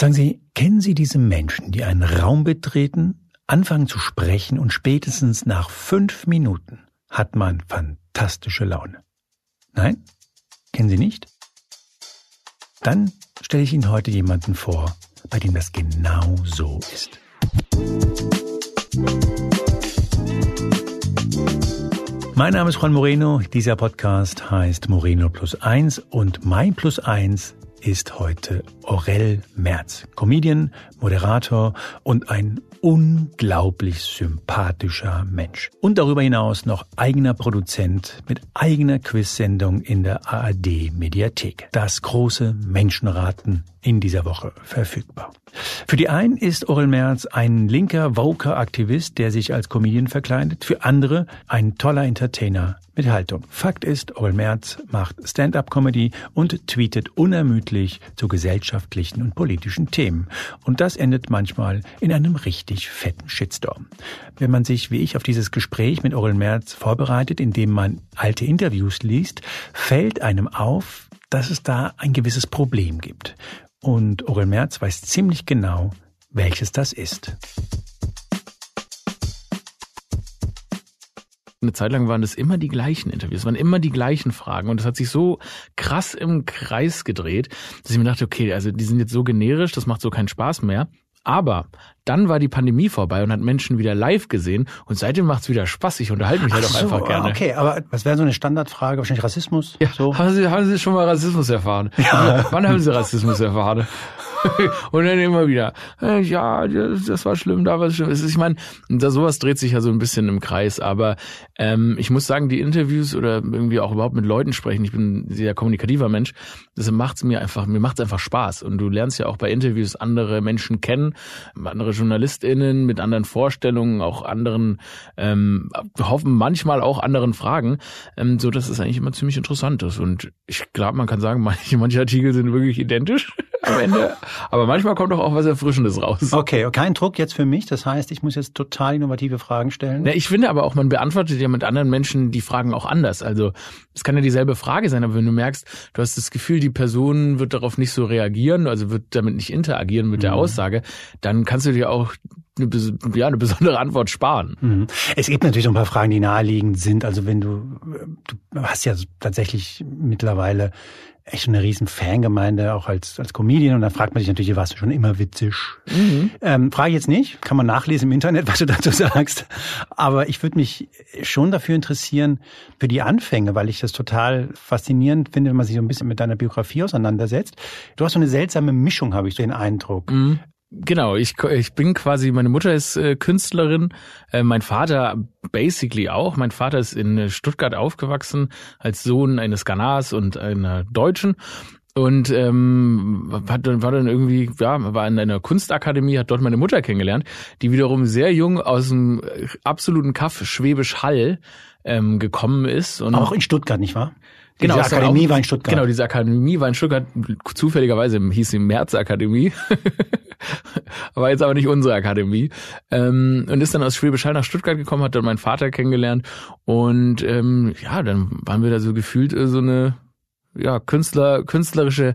Sagen Sie, kennen Sie diese Menschen, die einen Raum betreten, anfangen zu sprechen und spätestens nach fünf Minuten hat man fantastische Laune? Nein? Kennen Sie nicht? Dann stelle ich Ihnen heute jemanden vor, bei dem das genau so ist. Mein Name ist Juan Moreno. Dieser Podcast heißt Moreno Plus Eins und mein Plus Eins ist heute Aurel Merz, Comedian, Moderator und ein unglaublich sympathischer Mensch. Und darüber hinaus noch eigener Produzent mit eigener Quizsendung in der ARD Mediathek. Das große Menschenraten in dieser Woche verfügbar. Für die einen ist Orel Merz ein linker Voker-Aktivist, der sich als Comedian verkleidet. Für andere ein toller Entertainer mit Haltung. Fakt ist, Orel Merz macht Stand-up-Comedy und tweetet unermüdlich zu gesellschaftlichen und politischen Themen. Und das endet manchmal in einem richtig fetten Shitstorm. Wenn man sich, wie ich, auf dieses Gespräch mit Orel Merz vorbereitet, indem man alte Interviews liest, fällt einem auf, dass es da ein gewisses Problem gibt. Und Orel Merz weiß ziemlich genau, welches das ist. Eine Zeit lang waren das immer die gleichen Interviews, waren immer die gleichen Fragen und es hat sich so krass im Kreis gedreht, dass ich mir dachte, okay, also die sind jetzt so generisch, das macht so keinen Spaß mehr. Aber dann war die Pandemie vorbei und hat Menschen wieder live gesehen und seitdem macht's wieder Spaß. Ich unterhalte mich halt auch so, einfach gerne. Okay, aber was wäre so eine Standardfrage? Wahrscheinlich Rassismus? Ja, so? haben, Sie, haben Sie schon mal Rassismus erfahren? Ja. Wann haben Sie Rassismus erfahren? und dann immer wieder, äh, ja, das war schlimm, da war es schlimm. Ich meine, da sowas dreht sich ja so ein bisschen im Kreis, aber ähm, ich muss sagen, die Interviews oder irgendwie auch überhaupt mit Leuten sprechen, ich bin sehr kommunikativer Mensch, das macht's mir einfach, mir macht's einfach Spaß. Und du lernst ja auch bei Interviews andere Menschen kennen, andere JournalistInnen mit anderen Vorstellungen, auch anderen, ähm, hoffen manchmal auch anderen Fragen, ähm, so dass es eigentlich immer ziemlich interessant ist. Und ich glaube, man kann sagen, manche, manche Artikel sind wirklich identisch am Ende. Aber manchmal kommt doch auch was Erfrischendes raus. Okay, kein Druck jetzt für mich. Das heißt, ich muss jetzt total innovative Fragen stellen. Ja, ich finde aber auch, man beantwortet ja mit anderen Menschen die Fragen auch anders. Also es kann ja dieselbe Frage sein, aber wenn du merkst, du hast das Gefühl, die Person wird darauf nicht so reagieren, also wird damit nicht interagieren mit der mhm. Aussage, dann kannst du dir auch eine, ja, eine besondere Antwort sparen. Mhm. Es gibt natürlich so ein paar Fragen, die naheliegend sind. Also wenn du, du hast ja tatsächlich mittlerweile echt eine riesen Fangemeinde, auch als, als Comedian. Und dann fragt man sich natürlich, warst du schon immer witzig? Mhm. Ähm, frage ich jetzt nicht, kann man nachlesen im Internet, was du dazu sagst. Aber ich würde mich schon dafür interessieren, für die Anfänge, weil ich das total faszinierend finde, wenn man sich so ein bisschen mit deiner Biografie auseinandersetzt. Du hast so eine seltsame Mischung, habe ich so den Eindruck. Mhm. Genau, ich, ich bin quasi, meine Mutter ist äh, Künstlerin, äh, mein Vater basically auch. Mein Vater ist in Stuttgart aufgewachsen als Sohn eines Ghanars und einer Deutschen und ähm, hat, war dann irgendwie, ja, war in einer Kunstakademie, hat dort meine Mutter kennengelernt, die wiederum sehr jung aus dem absoluten Kaff Schwäbisch Hall ähm, gekommen ist. Und auch in Stuttgart, nicht wahr? Genau, diese Akademie auch, war in Stuttgart. Genau, diese Akademie war in Stuttgart. Zufälligerweise hieß sie März Akademie. war jetzt aber nicht unsere Akademie. Ähm, und ist dann aus Schwäbisch Hall nach Stuttgart gekommen, hat dort meinen Vater kennengelernt. Und ähm, ja, dann waren wir da so gefühlt äh, so eine ja, Künstler, künstlerische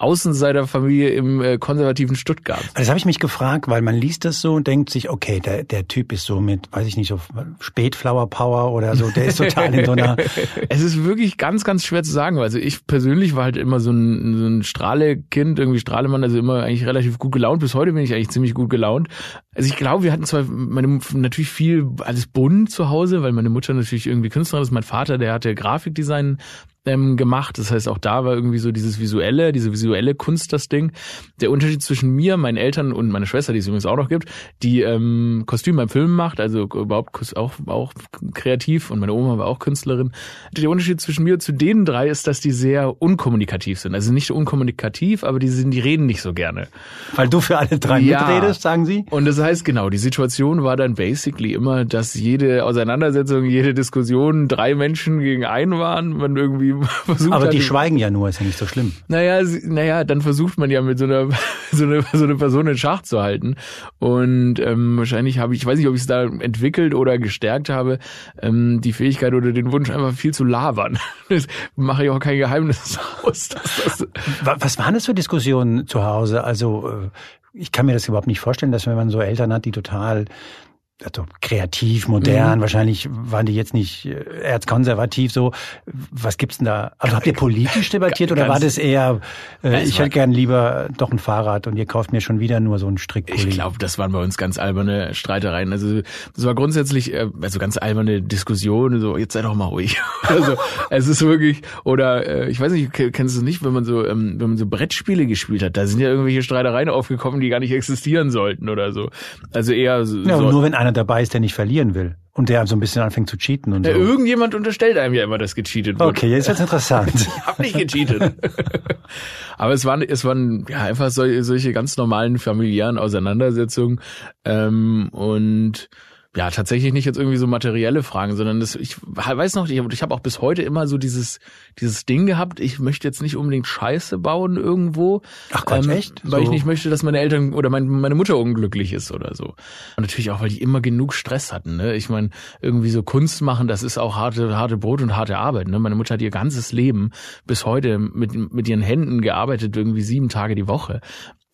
Außenseiterfamilie im äh, konservativen Stuttgart. Das habe ich mich gefragt, weil man liest das so und denkt sich, okay, der, der Typ ist so mit, weiß ich nicht, so Spätflower Power oder so, der ist total in so einer... es ist wirklich ganz, ganz schwer zu sagen. Also ich persönlich war halt immer so ein, so ein Strahlekind, irgendwie Strahlemann, also immer eigentlich relativ gut gelaunt. Bis heute bin ich eigentlich ziemlich gut gelaunt. Also ich glaube, wir hatten zwar meine, natürlich viel alles bunt zu Hause, weil meine Mutter natürlich irgendwie Künstlerin ist. Mein Vater, der hatte Grafikdesign ähm, gemacht. Das heißt, auch da war irgendwie so dieses visuelle, diese visuelle Kunst das Ding. Der Unterschied zwischen mir, meinen Eltern und meiner Schwester, die es übrigens auch noch gibt, die ähm, Kostüm beim Film macht, also überhaupt auch, auch kreativ und meine Oma war auch Künstlerin. Der Unterschied zwischen mir und zu denen drei ist, dass die sehr unkommunikativ sind. Also nicht unkommunikativ, aber die sind, die reden nicht so gerne. Weil du für alle drei ja. mitredest, sagen sie? Und das heißt genau, die Situation war dann basically immer, dass jede Auseinandersetzung, jede Diskussion drei Menschen gegen einen waren, man irgendwie irgendwie versucht Aber die schweigen ja nur, ist ja nicht so schlimm. Naja, naja, dann versucht man ja mit so einer so eine, so eine Person in Schach zu halten. Und ähm, wahrscheinlich habe ich, ich weiß nicht, ob ich es da entwickelt oder gestärkt habe, ähm, die Fähigkeit oder den Wunsch einfach viel zu labern. Das mache ich auch kein Geheimnis aus. Das, Was waren das für Diskussionen zu Hause? Also äh, ich kann mir das überhaupt nicht vorstellen, dass wenn man so Eltern hat, die total also kreativ, modern, mhm. wahrscheinlich waren die jetzt nicht äh, erzkonservativ so. Was gibt's denn da? Also habt ihr politisch debattiert oder war das eher, äh, ich hätte gern lieber doch ein Fahrrad und ihr kauft mir schon wieder nur so einen Strickpulli? Ich glaube, das waren bei uns ganz alberne Streitereien. Also das war grundsätzlich, äh, also ganz alberne Diskussionen, so jetzt sei doch mal ruhig. also es ist wirklich, oder äh, ich weiß nicht, kennst du es nicht, wenn man so, ähm, wenn man so Brettspiele gespielt hat, da sind ja irgendwelche Streitereien aufgekommen, die gar nicht existieren sollten oder so. Also eher so. Ja, nur wenn einer einer dabei ist, der nicht verlieren will. Und der so ein bisschen anfängt zu cheaten und ja, so. Irgendjemand unterstellt einem ja immer, dass gecheatet wird. Okay, jetzt wird's interessant. ich habe nicht gecheatet. Aber es waren, es waren ja einfach solche, solche ganz normalen familiären Auseinandersetzungen. Ähm, und ja, tatsächlich nicht jetzt irgendwie so materielle Fragen, sondern das, ich weiß noch, ich, ich habe auch bis heute immer so dieses, dieses Ding gehabt, ich möchte jetzt nicht unbedingt Scheiße bauen irgendwo. Ach Gott, ähm, echt? Weil so. ich nicht möchte, dass meine Eltern oder mein, meine Mutter unglücklich ist oder so. Und natürlich auch, weil die immer genug Stress hatten. Ne? Ich meine, irgendwie so Kunst machen, das ist auch harte, harte Brot und harte Arbeit. Ne? Meine Mutter hat ihr ganzes Leben bis heute mit, mit ihren Händen gearbeitet, irgendwie sieben Tage die Woche.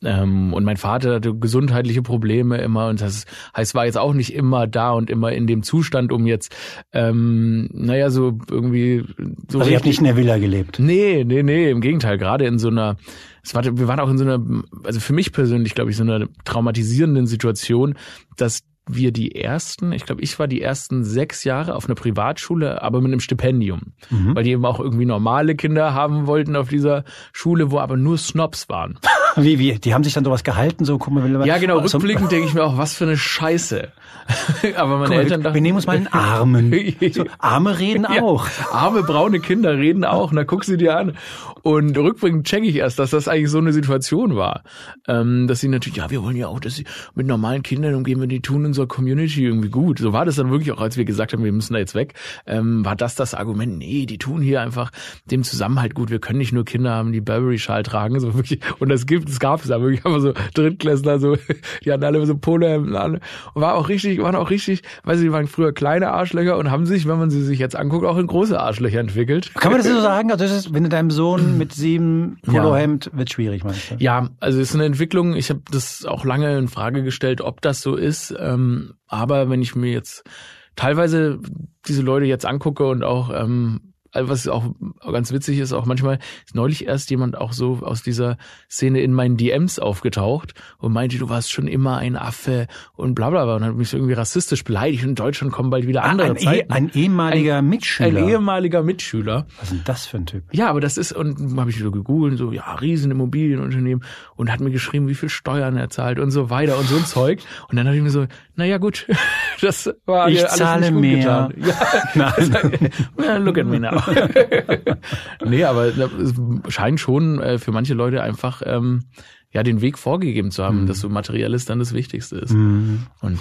Ähm, und mein Vater hatte gesundheitliche Probleme immer und das heißt, war jetzt auch nicht immer da und immer in dem Zustand, um jetzt, ähm, naja, so irgendwie so. Also ihr habt nicht in der Villa gelebt? Nee, nee, nee, im Gegenteil, gerade in so einer, es war, wir waren auch in so einer, also für mich persönlich, glaube ich, so einer traumatisierenden Situation, dass wir die ersten, ich glaube, ich war die ersten sechs Jahre auf einer Privatschule, aber mit einem Stipendium. Mhm. Weil die eben auch irgendwie normale Kinder haben wollten auf dieser Schule, wo aber nur Snobs waren. Wie, wie? Die haben sich dann sowas gehalten, so, guck mal, Ja, genau, rückblickend denke ich mir auch, was für eine Scheiße. aber meine mal, Eltern dachten. Wir nehmen uns mal einen Armen. So, Arme reden auch. Ja, arme braune Kinder reden auch, na guck sie dir an. Und rückblickend checke ich erst, dass das eigentlich so eine Situation war. Ähm, dass sie natürlich, ja, wir wollen ja auch, dass sie mit normalen Kindern umgehen, wenn die tun in unserer Community irgendwie gut. So war das dann wirklich auch, als wir gesagt haben, wir müssen da jetzt weg, ähm, war das das Argument, nee, die tun hier einfach dem Zusammenhalt gut. Wir können nicht nur Kinder haben, die Burberry-Schal tragen, so wirklich. Und das gibt, es gab es da wirklich einfach so Drittklässler, so, die hatten alle so Polohemden an. Und war auch richtig, waren auch richtig, weil sie waren früher kleine Arschlöcher und haben sich, wenn man sie sich jetzt anguckt, auch in große Arschlöcher entwickelt. Kann man das so sagen? Also das ist, wenn du deinem Sohn mit sieben Polohemd ja. wird schwierig, meinst du? Ja, also es ist eine Entwicklung. Ich habe das auch lange in Frage gestellt, ob das so ist. Ähm, aber wenn ich mir jetzt teilweise diese Leute jetzt angucke und auch ähm, was auch ganz witzig ist, auch manchmal ist neulich erst jemand auch so aus dieser Szene in meinen DMs aufgetaucht und meinte, du warst schon immer ein Affe und bla bla bla und hat mich so irgendwie rassistisch beleidigt. Und in Deutschland kommen bald wieder ah, andere ein, Zeiten. ein ehemaliger ein, Mitschüler. Ein ehemaliger Mitschüler. Was ist denn das für ein Typ? Ja, aber das ist, und habe ich so gegoogelt, so, ja, riesen Immobilienunternehmen und hat mir geschrieben, wie viel Steuern er zahlt und so weiter und so ein Zeug. Und dann dachte ich mir so, naja gut, das war ich alles zahle nicht mehr. Getan. Ja. Nein. Look at me now. nee, aber es scheint schon äh, für manche Leute einfach ähm, ja den Weg vorgegeben zu haben, mhm. dass so materielles dann das Wichtigste ist. Mhm. Und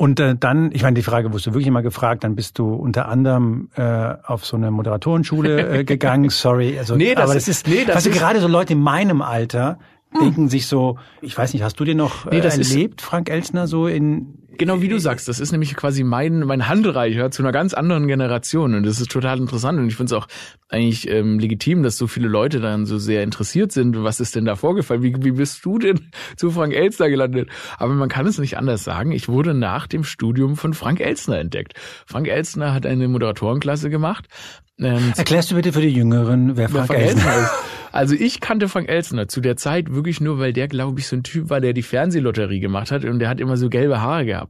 und äh, dann, ich meine, die Frage wurdest du wirklich immer gefragt, dann bist du unter anderem äh, auf so eine Moderatorenschule äh, gegangen. Sorry, also nee, das aber das ist, nee, das weißt ist, gerade so Leute in meinem Alter, denken sich so, ich weiß nicht, hast du dir noch nee, das erlebt, ist, Frank Elsner, so in Genau wie du sagst, das ist nämlich quasi mein mein Handreicher zu einer ganz anderen Generation und das ist total interessant und ich finde es auch eigentlich ähm, legitim, dass so viele Leute dann so sehr interessiert sind, was ist denn da vorgefallen? Wie, wie bist du denn zu Frank Elsner gelandet? Aber man kann es nicht anders sagen. Ich wurde nach dem Studium von Frank Elsner entdeckt. Frank Elsner hat eine Moderatorenklasse gemacht. Ähm, Erklärst du bitte für die Jüngeren, wer Frank, wer Frank Elsner ist? Also ich kannte Frank Elsner zu der Zeit wirklich nur, weil der, glaube ich, so ein Typ war, der die Fernsehlotterie gemacht hat und der hat immer so gelbe Haare gehabt.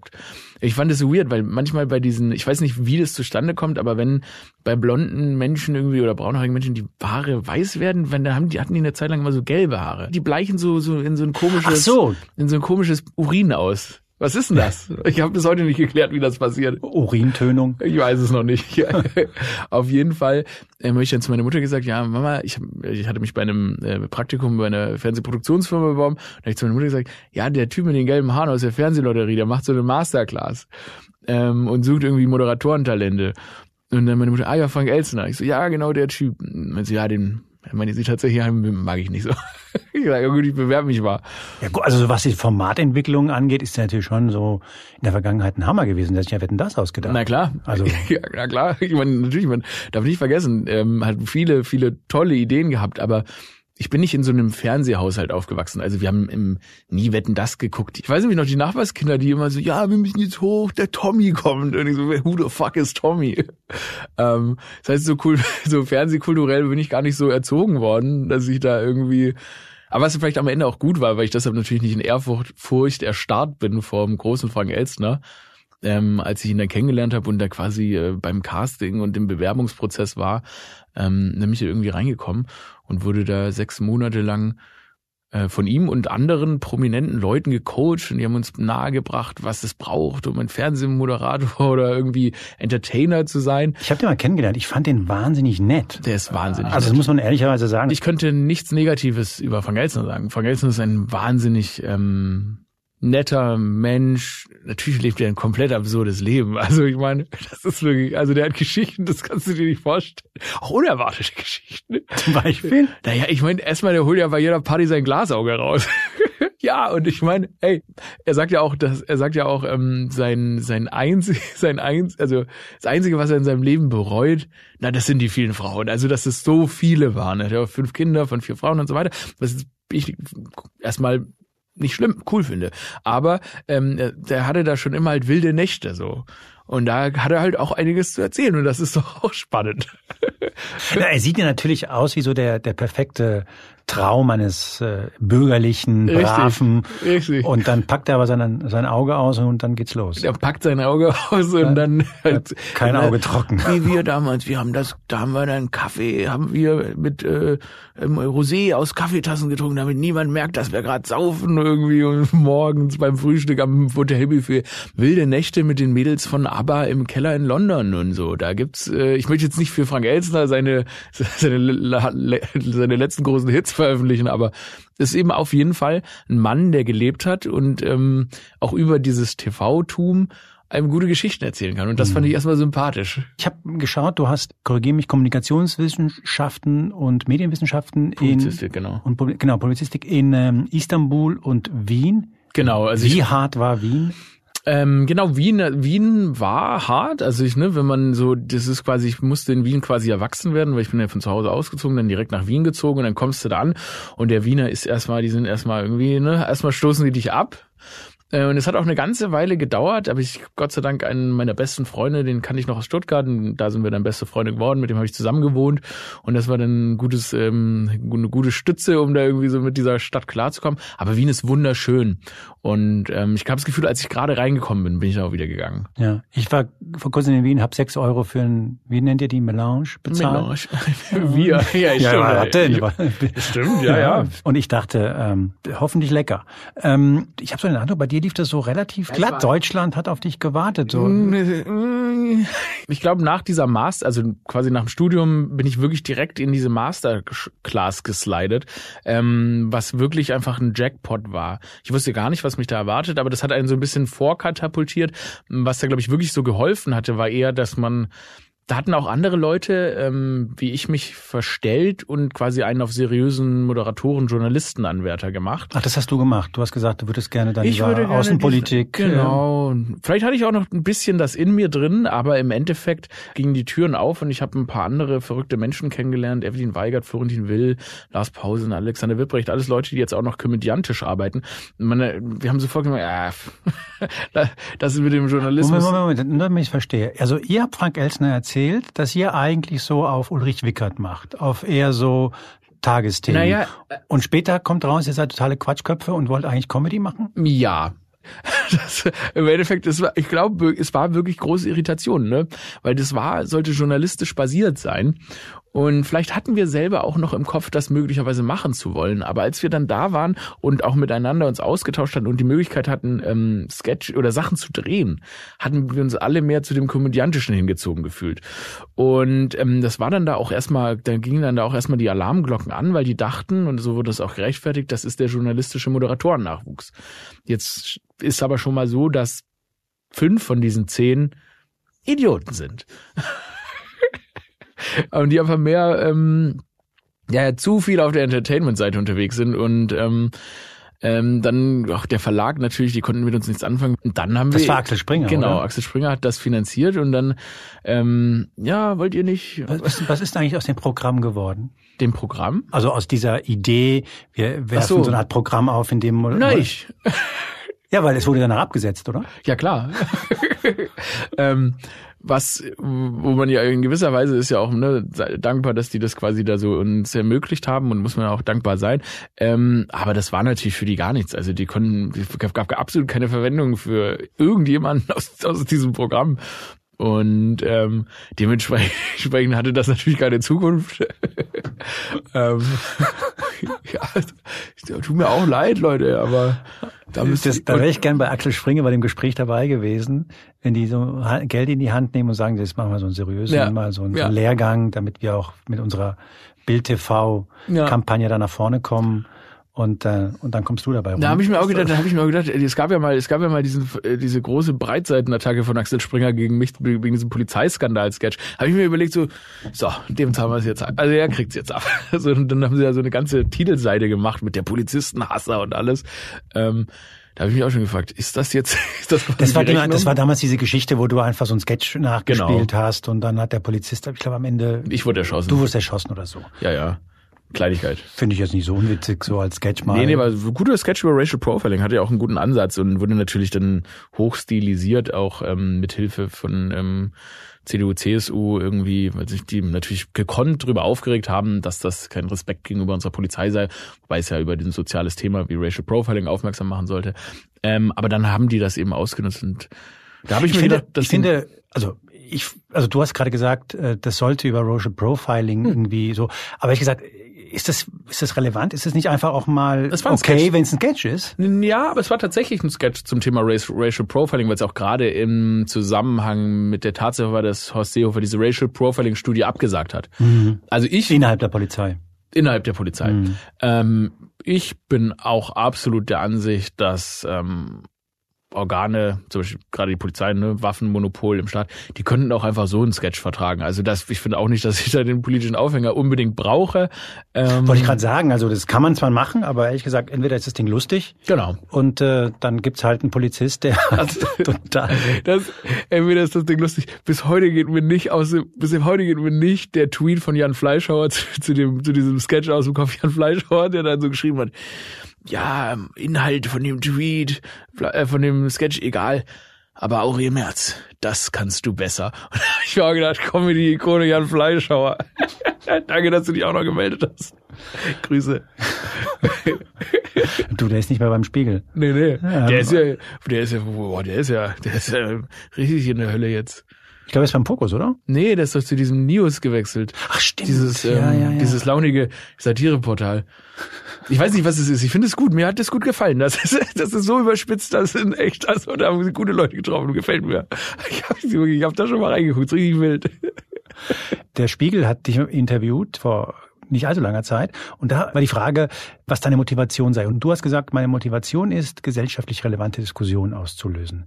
Ich fand das so weird, weil manchmal bei diesen, ich weiß nicht, wie das zustande kommt, aber wenn bei blonden Menschen irgendwie oder braunhaarigen Menschen die Haare weiß werden, wenn da haben die hatten die eine Zeit lang immer so gelbe Haare. Die bleichen so so in so ein komisches so. in so ein komisches Urin aus. Was ist denn das? Ich habe bis heute nicht geklärt, wie das passiert. Urintönung? Ich weiß es noch nicht. Auf jeden Fall äh, habe ich dann zu meiner Mutter gesagt, ja, Mama, ich, hab, ich hatte mich bei einem äh, Praktikum bei einer Fernsehproduktionsfirma beworben. Da habe ich zu meiner Mutter gesagt, ja, der Typ mit den gelben Haaren aus der Fernsehlotterie, der macht so eine Masterclass ähm, und sucht irgendwie Moderatorentalente. Und dann meine Mutter, ah ja, Frank Elstner. Ich so, ja, genau der Typ. Und sie, ja, den meine sie tatsächlich mag ich nicht so. ich sage, gut, ich bewerbe mich mal. Ja, gut, also was die Formatentwicklung angeht, ist natürlich schon so in der Vergangenheit ein Hammer gewesen. Der sich ja Wetten das ausgedacht. Na klar. Also. ja, na klar. Ich meine, natürlich, man darf nicht vergessen, ähm, hat viele, viele tolle Ideen gehabt, aber ich bin nicht in so einem Fernsehhaushalt aufgewachsen. Also wir haben im Nie Wetten das geguckt. Ich weiß nämlich noch die Nachbarskinder, die immer so, ja, wir müssen jetzt hoch, der Tommy kommt. Und ich so, who the fuck is Tommy? Ähm, das heißt, so cool, so fernsehkulturell bin ich gar nicht so erzogen worden, dass ich da irgendwie aber was vielleicht am Ende auch gut war, weil ich deshalb natürlich nicht in Ehrfurcht Furcht erstarrt bin vor dem großen Frank Elstner, ähm, als ich ihn dann kennengelernt habe und da quasi äh, beim Casting und im Bewerbungsprozess war, ähm, nämlich irgendwie reingekommen und wurde da sechs Monate lang äh, von ihm und anderen prominenten Leuten gecoacht und die haben uns nahegebracht, was es braucht, um ein Fernsehmoderator oder irgendwie Entertainer zu sein. Ich habe den mal kennengelernt. Ich fand den wahnsinnig nett. Der ist wahnsinnig. Also das muss man ehrlicherweise sagen. Ich könnte nichts Negatives über Van Gelsner sagen. Van Gelsner ist ein wahnsinnig ähm, netter Mensch. Natürlich lebt er ein komplett absurdes Leben. Also ich meine, das ist wirklich, also der hat Geschichten, das kannst du dir nicht vorstellen. Auch unerwartete Geschichten. Zum Beispiel? Naja, ich meine, erstmal, der holt ja bei jeder Party sein Glasauge raus. ja, und ich meine, ey, er sagt ja auch, dass er sagt ja auch, ähm, sein sein einzig, sein eins, also das einzige, was er in seinem Leben bereut, na, das sind die vielen Frauen. Also dass es so viele waren. Er hat ja fünf Kinder von vier Frauen und so weiter. Das ist ich erstmal nicht schlimm, cool finde. Aber ähm, der hatte da schon immer halt wilde Nächte so. Und da hat er halt auch einiges zu erzählen und das ist doch auch spannend. Ja, er sieht ja natürlich aus wie so der, der perfekte Traum eines äh, bürgerlichen, braven. Richtig. Und dann packt er aber sein, sein Auge aus und dann geht's los. Er packt sein Auge aus und ja, dann halt, kein Auge trocken. Wie wir damals, wir haben das, da haben wir dann Kaffee, haben wir mit äh, Rosé aus Kaffeetassen getrunken, damit niemand merkt, dass wir gerade saufen irgendwie und morgens beim Frühstück am Hotelbuffet wilde Nächte mit den Mädels von ABBA im Keller in London und so. Da gibt's, äh, ich möchte jetzt nicht für Frank Elstner seine seine, seine letzten großen Hits veröffentlichen, aber ist eben auf jeden Fall ein Mann, der gelebt hat und ähm, auch über dieses TV-Tum einem gute Geschichten erzählen kann. Und das fand ich mhm. erstmal sympathisch. Ich habe geschaut, du hast, korrigiere mich, Kommunikationswissenschaften und Medienwissenschaften Publizistik, in, genau. Und genau, Publizistik in ähm, Istanbul und Wien. Genau. Also Wie ich, hart war Wien? Ähm, genau, Wien, Wien war hart. Also ich, ne, wenn man so, das ist quasi, ich musste in Wien quasi erwachsen werden, weil ich bin ja von zu Hause ausgezogen, dann direkt nach Wien gezogen und dann kommst du da an und der Wiener ist erstmal, die sind erstmal irgendwie, ne, erstmal stoßen die dich ab und es hat auch eine ganze Weile gedauert, aber ich Gott sei Dank einen meiner besten Freunde, den kann ich noch aus Stuttgart, und da sind wir dann beste Freunde geworden, mit dem habe ich zusammen gewohnt und das war dann ein gutes, ähm, eine gute Stütze, um da irgendwie so mit dieser Stadt klarzukommen. Aber Wien ist wunderschön und ähm, ich habe das Gefühl, als ich gerade reingekommen bin, bin ich auch wieder gegangen. Ja, ich war vor kurzem in Wien, habe sechs Euro für ein, wie nennt ihr die, Melange bezahlt? Melange. wir, ja, ja, stimmt. Ja, ja, stimmt, ja, ja. Und ich dachte, ähm, hoffentlich lecker. Ähm, ich habe so den Eindruck, bei dir dir lief das so relativ glatt. Deutschland hat auf dich gewartet. So. Ich glaube, nach dieser Master, also quasi nach dem Studium, bin ich wirklich direkt in diese Masterclass geslidet, ähm, was wirklich einfach ein Jackpot war. Ich wusste gar nicht, was mich da erwartet, aber das hat einen so ein bisschen vorkatapultiert. Was da, glaube ich, wirklich so geholfen hatte, war eher, dass man da hatten auch andere Leute, ähm, wie ich mich verstellt und quasi einen auf seriösen Moderatoren, Journalisten Anwärter gemacht. Ach, das hast du gemacht. Du hast gesagt, du würdest gerne dann ich würde Außenpolitik. Gerne, genau. Vielleicht hatte ich auch noch ein bisschen das in mir drin, aber im Endeffekt gingen die Türen auf und ich habe ein paar andere verrückte Menschen kennengelernt. Evelyn Weigert, Florentin Will, Lars Pausen, Alexander Wipprecht, alles Leute, die jetzt auch noch komödiantisch arbeiten. Meine, wir haben sofort gesagt, ja, das ist mit dem Journalismus. Moment, Moment, Moment, nur damit ich verstehe. Also ihr habt Frank Elsner erzählt, erzählt, dass ihr eigentlich so auf Ulrich Wickert macht, auf eher so Tagesthemen. Naja, äh, und später kommt raus, ihr seid totale Quatschköpfe und wollt eigentlich Comedy machen? Ja, das, Im Endeffekt, es war, ich glaube, es war wirklich große Irritation, ne? Weil das war, sollte journalistisch basiert sein. Und vielleicht hatten wir selber auch noch im Kopf, das möglicherweise machen zu wollen. Aber als wir dann da waren und auch miteinander uns ausgetauscht hatten und die Möglichkeit hatten, ähm, Sketch oder Sachen zu drehen, hatten wir uns alle mehr zu dem Komödiantischen hingezogen gefühlt. Und ähm, das war dann da auch erstmal, da gingen dann da auch erstmal die Alarmglocken an, weil die dachten, und so wurde es auch gerechtfertigt, das ist der journalistische Moderatorennachwuchs. Jetzt ist aber schon mal so, dass fünf von diesen zehn Idioten sind. und die einfach mehr ähm, ja zu viel auf der Entertainment-Seite unterwegs sind und ähm, ähm, dann auch der Verlag natürlich, die konnten mit uns nichts anfangen. Und dann haben das wir. war Axel Springer. Genau, oder? Axel Springer hat das finanziert und dann, ähm, ja, wollt ihr nicht Was, ist- was ist eigentlich aus dem Programm geworden? dem Programm? Also aus dieser Idee, wir werfen so. so. eine Art Programm auf, in dem Nein, ich. Ja, weil es wurde danach abgesetzt, oder? Ja, klar. ähm, was, wo man ja in gewisser Weise ist ja auch ne, dankbar, dass die das quasi da so uns ermöglicht haben und muss man auch dankbar sein. Ähm, aber das war natürlich für die gar nichts. Also die konnten, gab, gab absolut keine Verwendung für irgendjemanden aus, aus diesem Programm. Und ähm, dementsprechend hatte das natürlich keine Zukunft. ähm, ja, tut mir auch leid, Leute, aber da müsst Das, da wäre ich gern bei Axel Springer bei dem Gespräch dabei gewesen, wenn die so Geld in die Hand nehmen und sagen, jetzt machen wir so einen seriösen, Ja. mal so einen, Ja. Lehrgang, damit wir auch mit unserer Bild-TV-Kampagne da nach vorne kommen. Und, äh, und dann kommst du dabei rum. Da habe ich mir auch gedacht, da habe ich mir auch gedacht, es gab ja mal, es gab ja mal diesen, äh, diese große Breitseitenattacke von Axel Springer gegen mich wegen diesem Polizeiskandal-Sketch. Habe ich mir überlegt so, so, dem zahlen wir es jetzt ab. Also er kriegt's jetzt ab. So, und dann haben sie ja so eine ganze Titelseite gemacht mit der Polizistenhasser und alles. Ähm, da habe ich mich auch schon gefragt, ist das jetzt, ist das, Das war, genau, das war damals diese Geschichte, wo du einfach so einen Sketch nachgespielt Genau. hast und dann hat der Polizist, ich glaube am Ende, ich wurde erschossen. du wurdest erschossen oder so. ja, ja. Kleinigkeit. Finde ich jetzt nicht so unwitzig, so als Sketch mal. Nee, nee, aber guter Sketch über Racial Profiling hatte ja auch einen guten Ansatz und wurde natürlich dann hochstilisiert, auch ähm, mit Hilfe von ähm, CDU, CSU irgendwie, weil sich die natürlich gekonnt darüber aufgeregt haben, dass das kein Respekt gegenüber unserer Polizei sei, wobei es ja über ein soziales Thema wie Racial Profiling aufmerksam machen sollte. Ähm, aber dann haben die das eben ausgenutzt und da habe ich, ich mir finde, gedacht, dass ich finde, also ich, also du hast gerade gesagt, äh, das sollte über Racial Profiling Hm. irgendwie so. Aber ich gesagt, ist das, ist das relevant? Ist das nicht einfach auch mal okay, wenn es ein Sketch ist? Ja, aber es war tatsächlich ein Sketch zum Thema Race, Racial Profiling, weil es auch gerade im Zusammenhang mit der Tatsache war, dass Horst Seehofer diese Racial Profiling Studie abgesagt hat. Also ich Innerhalb der Polizei. innerhalb der Polizei. Mhm. Ähm, ich bin auch absolut der Ansicht, dass ähm, Organe, zum Beispiel gerade die Polizei, ne, Waffenmonopol im Staat, die könnten auch einfach so einen Sketch vertragen. Also das, ich finde auch nicht, dass ich da den politischen Aufhänger unbedingt brauche. Ähm, Wollte ich gerade sagen, also das kann man zwar machen, aber ehrlich gesagt, entweder ist das Ding lustig Genau. und äh, dann gibt's halt einen Polizist, der total Das, entweder ist das Ding lustig. Bis heute geht mir nicht aus bis heute geht mir nicht der Tweet von Jan Fleischhauer zu, zu dem, zu diesem Sketch aus dem Kopf. Jan Fleischhauer, der dann so geschrieben hat, ja, Inhalt von dem Tweet, äh, von dem Sketch, egal. Aber Aurel Merz, das kannst du besser. Und da habe ich mir auch gedacht, Comedy-Ikone Jan Fleischhauer. Danke, dass du dich auch noch gemeldet hast. Grüße. Du, der ist nicht mehr beim Spiegel. Nee, nee. Ja, der ist ja, der ist ja, boah, der ist ja, der ist ja richtig in der Hölle jetzt. Ich glaube, er ist beim Fokus, oder? Nee, der ist doch zu diesem News gewechselt. Ach, stimmt. Dieses, ähm, ja, ja, ja. dieses launige Satireportal. Ich weiß nicht, was es ist. Ich finde es gut. Mir hat es gut gefallen. Das ist, das ist so überspitzt, das sind echt, also da haben sie gute Leute getroffen. Gefällt mir. Ich habe ich hab da schon mal reingeguckt. Ist richtig wild. Der Spiegel hat dich interviewt vor nicht allzu langer Zeit. Und da war die Frage, was deine Motivation sei. Und du hast gesagt, meine Motivation ist, gesellschaftlich relevante Diskussionen auszulösen.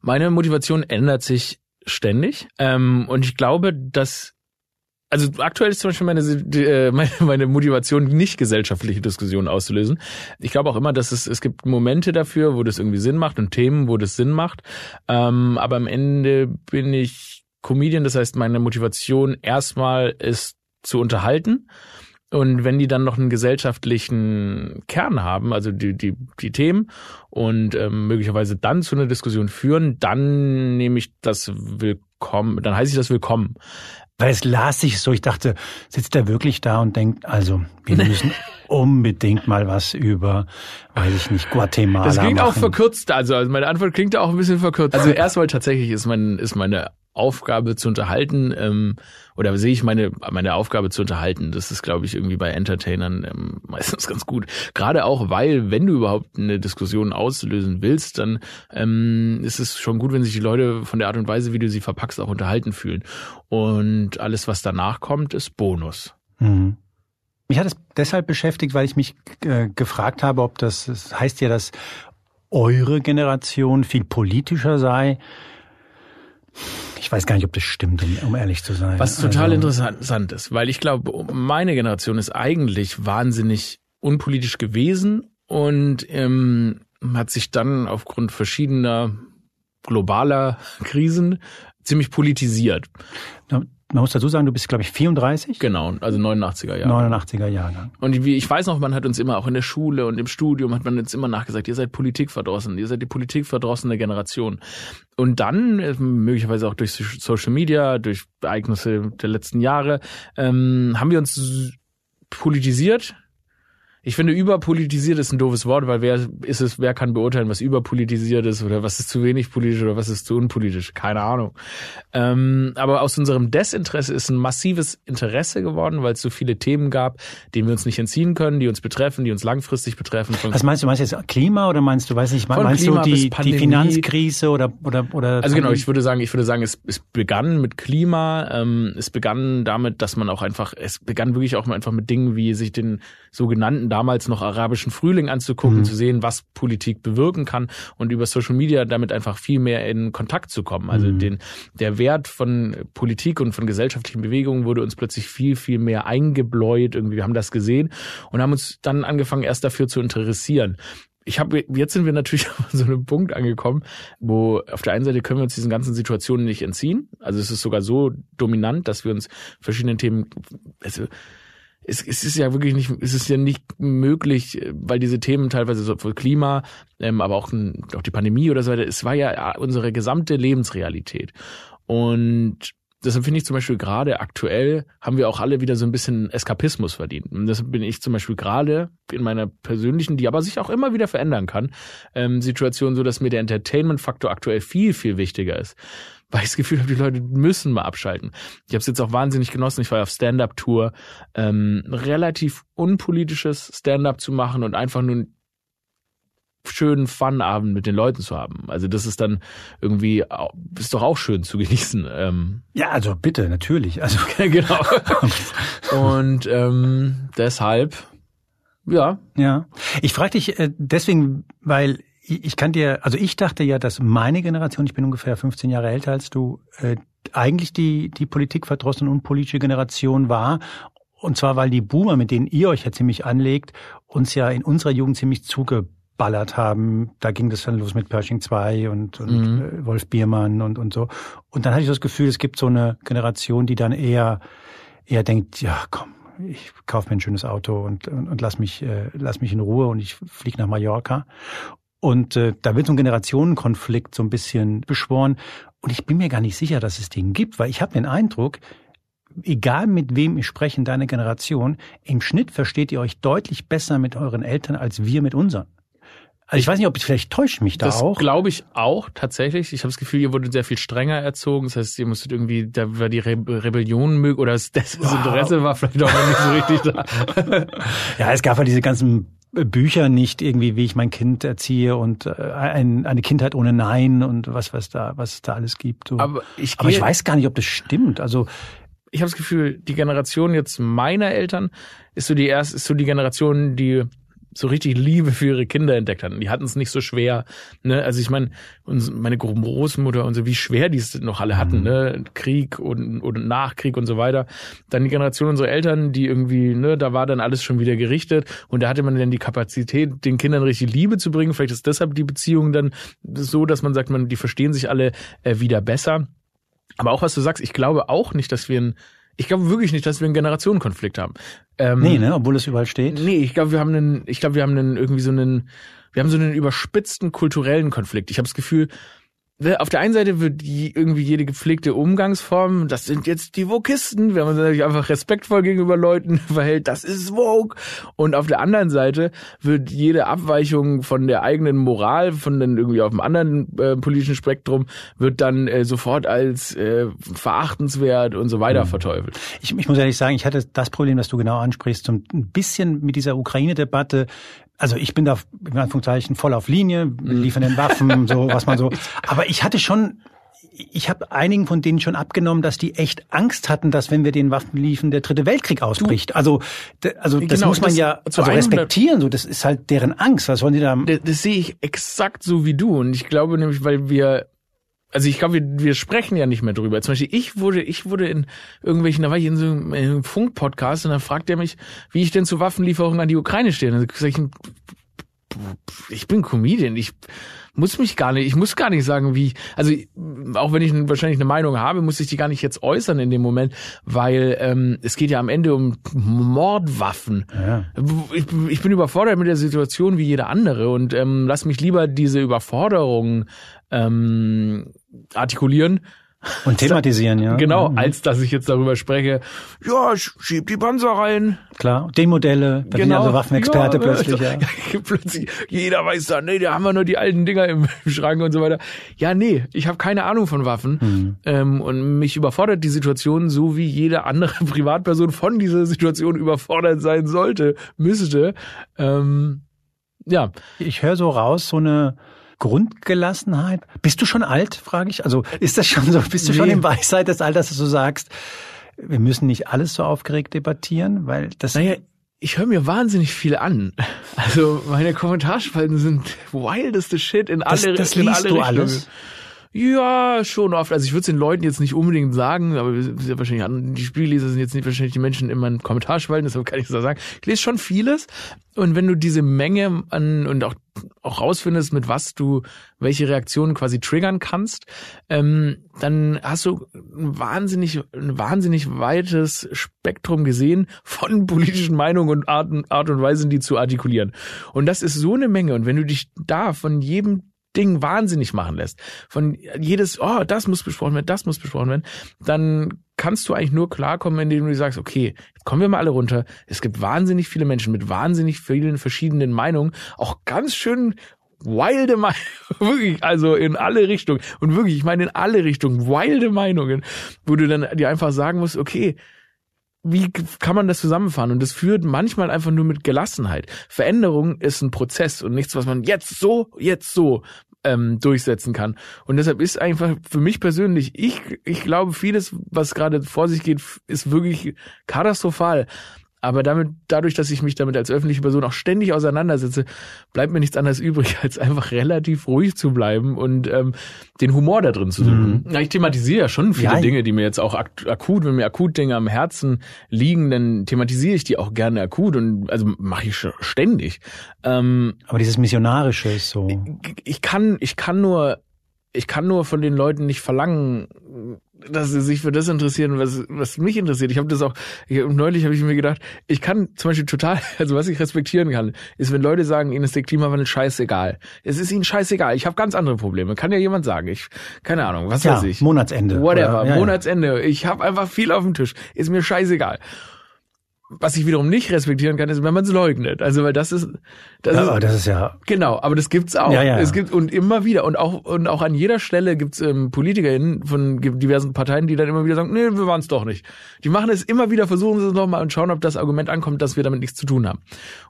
Meine Motivation ändert sich ständig. Ähm, und ich glaube, dass also aktuell ist zum Beispiel meine, äh, meine, meine Motivation, nicht gesellschaftliche Diskussionen auszulösen. Ich glaube auch immer, dass es, es gibt Momente dafür, wo das irgendwie Sinn macht und Themen, wo das Sinn macht. Ähm, aber am Ende bin ich Comedian, das heißt, meine Motivation erstmal ist zu unterhalten. Und wenn die dann noch einen gesellschaftlichen Kern haben, also die, die, die Themen und ähm, möglicherweise dann zu einer Diskussion führen, dann nehme ich das willkommen, dann heiße ich das willkommen. Weil es las sich so, ich dachte, sitzt er wirklich da und denkt, also wir müssen unbedingt mal was über, weiß ich nicht, Guatemala Das klingt machen. auch verkürzt, also, also meine Antwort klingt auch ein bisschen verkürzt. Also erstmal tatsächlich ist mein ist meine Aufgabe zu unterhalten ähm, oder sehe ich meine meine Aufgabe zu unterhalten. Das ist, glaube ich, irgendwie bei Entertainern ähm, meistens ganz gut. Gerade auch, weil wenn du überhaupt eine Diskussion auslösen willst, dann ähm, ist es schon gut, wenn sich die Leute von der Art und Weise, wie du sie verpackst, auch unterhalten fühlen. Und alles, was danach kommt, ist Bonus. Mhm. Mich hat es deshalb beschäftigt, weil ich mich äh, gefragt habe, ob das, das heißt ja, dass eure Generation viel politischer sei. Ich weiß gar nicht, ob das stimmt, um, um ehrlich zu sein. Was total also, interessant ist, weil ich glaube, meine Generation ist eigentlich wahnsinnig unpolitisch gewesen und ähm, hat sich dann aufgrund verschiedener globaler Krisen ziemlich politisiert. Man muss dazu sagen, du bist, glaube ich, 34? Genau, also 89er Jahre. 89er Jahre. Und wie, ich weiß noch, man hat uns immer auch in der Schule und im Studium hat man uns immer nachgesagt, ihr seid politikverdrossen, ihr seid die politikverdrossene Generation. Und dann, äh, möglicherweise auch durch Social Media, durch Ereignisse der letzten Jahre, ähm, haben wir uns politisiert, ich finde, überpolitisiert ist ein doofes Wort, weil wer ist es, wer kann beurteilen, was überpolitisiert ist oder was ist zu wenig politisch oder was ist zu unpolitisch? Keine Ahnung. Ähm, aber aus unserem Desinteresse ist ein massives Interesse geworden, weil es so viele Themen gab, denen wir uns nicht entziehen können, die uns betreffen, die uns langfristig betreffen. Was meinst du? Meinst du jetzt Klima oder meinst du, weiß nicht, meinst Klima du die, die Finanzkrise oder oder oder? Also genau, ich würde sagen, ich würde sagen, es, es begann mit Klima. Ähm, es begann damit, dass man auch einfach, es begann wirklich auch einfach mit Dingen wie sich den sogenannten damals noch arabischen Frühling anzugucken, mhm. zu sehen, was Politik bewirken kann und über Social Media damit einfach viel mehr in Kontakt zu kommen. Also mhm. den, der Wert von Politik und von gesellschaftlichen Bewegungen wurde uns plötzlich viel, viel mehr eingebläut. Irgendwie, wir haben das gesehen und haben uns dann angefangen, erst dafür zu interessieren ich habe jetzt sind wir natürlich an so einem Punkt angekommen, wo auf der einen Seite können wir uns diesen ganzen Situationen nicht entziehen. Also es ist sogar so dominant, dass wir uns verschiedenen Themen also es, es ist ja wirklich nicht, es ist ja nicht möglich, weil diese Themen teilweise so für Klima, ähm, aber auch, auch die Pandemie oder so weiter, es war ja unsere gesamte Lebensrealität. Und deshalb finde ich zum Beispiel gerade aktuell haben wir auch alle wieder so ein bisschen Eskapismus verdient. Und deshalb bin ich zum Beispiel gerade in meiner persönlichen, die aber sich auch immer wieder verändern kann, ähm, Situation so, dass mir der Entertainment-Faktor aktuell viel, viel wichtiger ist weil ich das Gefühl habe, die Leute müssen mal abschalten. Ich habe es jetzt auch wahnsinnig genossen. Ich war auf Stand-up-Tour, ähm, relativ unpolitisches Stand-up zu machen und einfach nur schönen Fun-Abend mit den Leuten zu haben. Also das ist dann irgendwie ist doch auch schön zu genießen. Ähm. Ja, also bitte natürlich. Also genau. und ähm, deshalb ja. Ja. Ich frage dich äh, deswegen, weil ich kann dir, also ich dachte ja, dass meine Generation, ich bin ungefähr 15 Jahre älter als du, äh, eigentlich die, die politikverdrossene und politische Generation war. Und zwar, weil die Boomer, mit denen ihr euch ja ziemlich anlegt, uns ja in unserer Jugend ziemlich zugeballert haben. Da ging das dann los mit Pershing 2 und, und mhm. Äh, Wolf Biermann und, und so. Und dann hatte ich das Gefühl, es gibt so eine Generation, die dann eher, eher denkt, ja, komm, ich kaufe mir ein schönes Auto und, und, und lass mich, äh, lass mich in Ruhe und ich fliege nach Mallorca. Und äh, da wird so ein Generationenkonflikt so ein bisschen beschworen. Und ich bin mir gar nicht sicher, dass es den gibt, weil ich habe den Eindruck, egal mit wem ich spreche in deiner Generation, im Schnitt versteht ihr euch deutlich besser mit euren Eltern als wir mit unseren. Also ich weiß nicht, ob ich vielleicht täuscht mich da das auch. glaube ich auch tatsächlich. Ich habe das Gefühl, ihr wurdet sehr viel strenger erzogen. Das heißt, ihr musstet irgendwie, da war die Re Rebellion möglich oder das, das wow. Interesse war vielleicht auch noch nicht so richtig da. ja, es gab ja diese ganzen Bücher nicht irgendwie, wie ich mein Kind erziehe und äh, ein, eine Kindheit ohne Nein und was was da was es da alles gibt. So. Aber ich, Aber ich weiß gar nicht, ob das stimmt. Also ich habe das Gefühl, die Generation jetzt meiner Eltern ist so die erste, ist so die Generation, die so richtig Liebe für ihre Kinder entdeckt hatten. Die hatten es nicht so schwer. Ne? Also ich meine, meine Großmutter und so, wie schwer die es noch alle hatten, mhm. ne? Krieg und, und Nachkrieg und so weiter. Dann die Generation unserer Eltern, die irgendwie, ne, da war dann alles schon wieder gerichtet und da hatte man dann die Kapazität, den Kindern richtig Liebe zu bringen. Vielleicht ist deshalb die Beziehung dann so, dass man sagt, man, die verstehen sich alle äh, wieder besser. Aber auch was du sagst, ich glaube auch nicht, dass wir ein ich glaube wirklich nicht, dass wir einen Generationenkonflikt haben. Ähm, nee, ne, obwohl es überall steht. Nee, ich glaube, wir haben einen, ich glaube, wir haben einen irgendwie so einen, wir haben so einen überspitzten kulturellen Konflikt. Ich habe das Gefühl, auf der einen Seite wird die, irgendwie jede gepflegte Umgangsform, das sind jetzt die Vokisten, wenn man sich einfach respektvoll gegenüber Leuten verhält, das ist Vogue. Und auf der anderen Seite wird jede Abweichung von der eigenen Moral, von den irgendwie auf dem anderen äh, politischen Spektrum, wird dann äh, sofort als äh, verachtenswert und so weiter mhm. verteufelt. Ich, ich muss ehrlich sagen, ich hatte das Problem, das du genau ansprichst, so ein bisschen mit dieser Ukraine-Debatte also ich bin da in Anführungszeichen voll auf Linie, mhm. liefern den Waffen, so was man so. Aber ich hatte schon, ich habe einigen von denen schon abgenommen, dass die echt Angst hatten, dass wenn wir den Waffen liefern, der dritte Weltkrieg ausbricht. Du, also, also das genau, muss man das ja also respektieren. So, das ist halt deren Angst. Was wollen die da? Das, das sehe ich exakt so wie du. Und ich glaube nämlich, weil wir also ich glaube, wir, wir sprechen ja nicht mehr drüber. Zum Beispiel, ich wurde, ich wurde in irgendwelchen, da war ich in so einem Funk-Podcast und dann fragt er mich, wie ich denn zu Waffenlieferungen an die Ukraine stehe. Und dann sag ich, ich bin Comedian, ich muss mich gar nicht, ich muss gar nicht sagen, wie, also auch wenn ich wahrscheinlich eine Meinung habe, muss ich die gar nicht jetzt äußern in dem Moment, weil ähm, es geht ja am Ende um Mordwaffen. Ja. Ich, ich bin überfordert mit der Situation wie jeder andere und ähm, lass mich lieber diese Überforderung ähm, artikulieren, und thematisieren, ja. Genau, mhm. als dass ich jetzt darüber spreche, ja, schieb die Panzer rein. Klar, die Modelle, da genau. also Waffenexperte ja, plötzlich, ja. plötzlich, jeder weiß da, nee, da haben wir nur die alten Dinger im Schrank und so weiter. Ja, nee, ich habe keine Ahnung von Waffen. Mhm. Ähm, und mich überfordert die Situation so, wie jede andere Privatperson von dieser Situation überfordert sein sollte, müsste. Ähm, ja. Ich höre so raus, so eine Grundgelassenheit. Bist du schon alt, frage ich? Also ist das schon so, bist du nee. schon im Weisheit des Alters, dass du sagst, wir müssen nicht alles so aufgeregt debattieren, weil das. Naja, ich höre mir wahnsinnig viel an. Also meine Kommentarspalten sind wildeste Shit in alle, das, das in alle du Richtungen. Alles? Ja, schon oft. Also ich würde es den Leuten jetzt nicht unbedingt sagen, aber ja wahrscheinlich die Spielleser sind jetzt nicht wahrscheinlich die Menschen in meinen Kommentarspalten, deshalb kann ich das sagen. Ich lese schon vieles. Und wenn du diese Menge an und auch auch rausfindest, mit was du welche Reaktionen quasi triggern kannst, ähm, dann hast du ein wahnsinnig, ein wahnsinnig weites Spektrum gesehen von politischen Meinungen und Arten, Art und Weisen, die zu artikulieren. Und das ist so eine Menge. Und wenn du dich da von jedem Ding wahnsinnig machen lässt, von jedes, oh, das muss besprochen werden, das muss besprochen werden, dann kannst du eigentlich nur klarkommen, indem du sagst, okay, kommen wir mal alle runter. Es gibt wahnsinnig viele Menschen mit wahnsinnig vielen verschiedenen Meinungen, auch ganz schön wilde Meinungen, wirklich, also in alle Richtungen. Und wirklich, ich meine in alle Richtungen, wilde Meinungen, wo du dann dir einfach sagen musst, okay, wie kann man das zusammenfahren? Und das führt manchmal einfach nur mit Gelassenheit. Veränderung ist ein Prozess und nichts, was man jetzt so, jetzt so ähm, durchsetzen kann. Und deshalb ist einfach für mich persönlich, ich, ich glaube, vieles, was gerade vor sich geht, ist wirklich katastrophal. Aber damit, dadurch, dass ich mich damit als öffentliche Person auch ständig auseinandersetze, bleibt mir nichts anderes übrig, als einfach relativ ruhig zu bleiben und ähm, den Humor da drin zu suchen. Mhm. Ja, ich thematisiere ja schon viele ja. Dinge, die mir jetzt auch ak akut, wenn mir akut Dinge am Herzen liegen, dann thematisiere ich die auch gerne akut und also mache ich ständig. Ähm, Aber dieses Missionarische ist so. Ich, ich kann, ich kann nur ich kann nur von den Leuten nicht verlangen, dass sie sich für das interessieren, was, was mich interessiert. Ich habe das auch, ich, neulich habe ich mir gedacht, ich kann zum Beispiel total, also was ich respektieren kann, ist, wenn Leute sagen, ihnen ist der Klimawandel scheißegal. Es ist ihnen scheißegal. Ich habe ganz andere Probleme. Kann ja jemand sagen. Ich, keine Ahnung, was ja, weiß ich. Monatsende. Whatever, ja, Monatsende. Ich habe einfach viel auf dem Tisch. Ist mir scheißegal was ich wiederum nicht respektieren kann, ist, wenn man es leugnet. Also weil das ist, das ja, ist, das ist ja genau. Aber das gibt's auch. Ja, ja. Es gibt und immer wieder und auch und auch an jeder Stelle gibt's ähm, PolitikerInnen von diversen Parteien, die dann immer wieder sagen, nee, wir waren es doch nicht. Die machen es immer wieder, versuchen sie es nochmal und schauen, ob das Argument ankommt, dass wir damit nichts zu tun haben.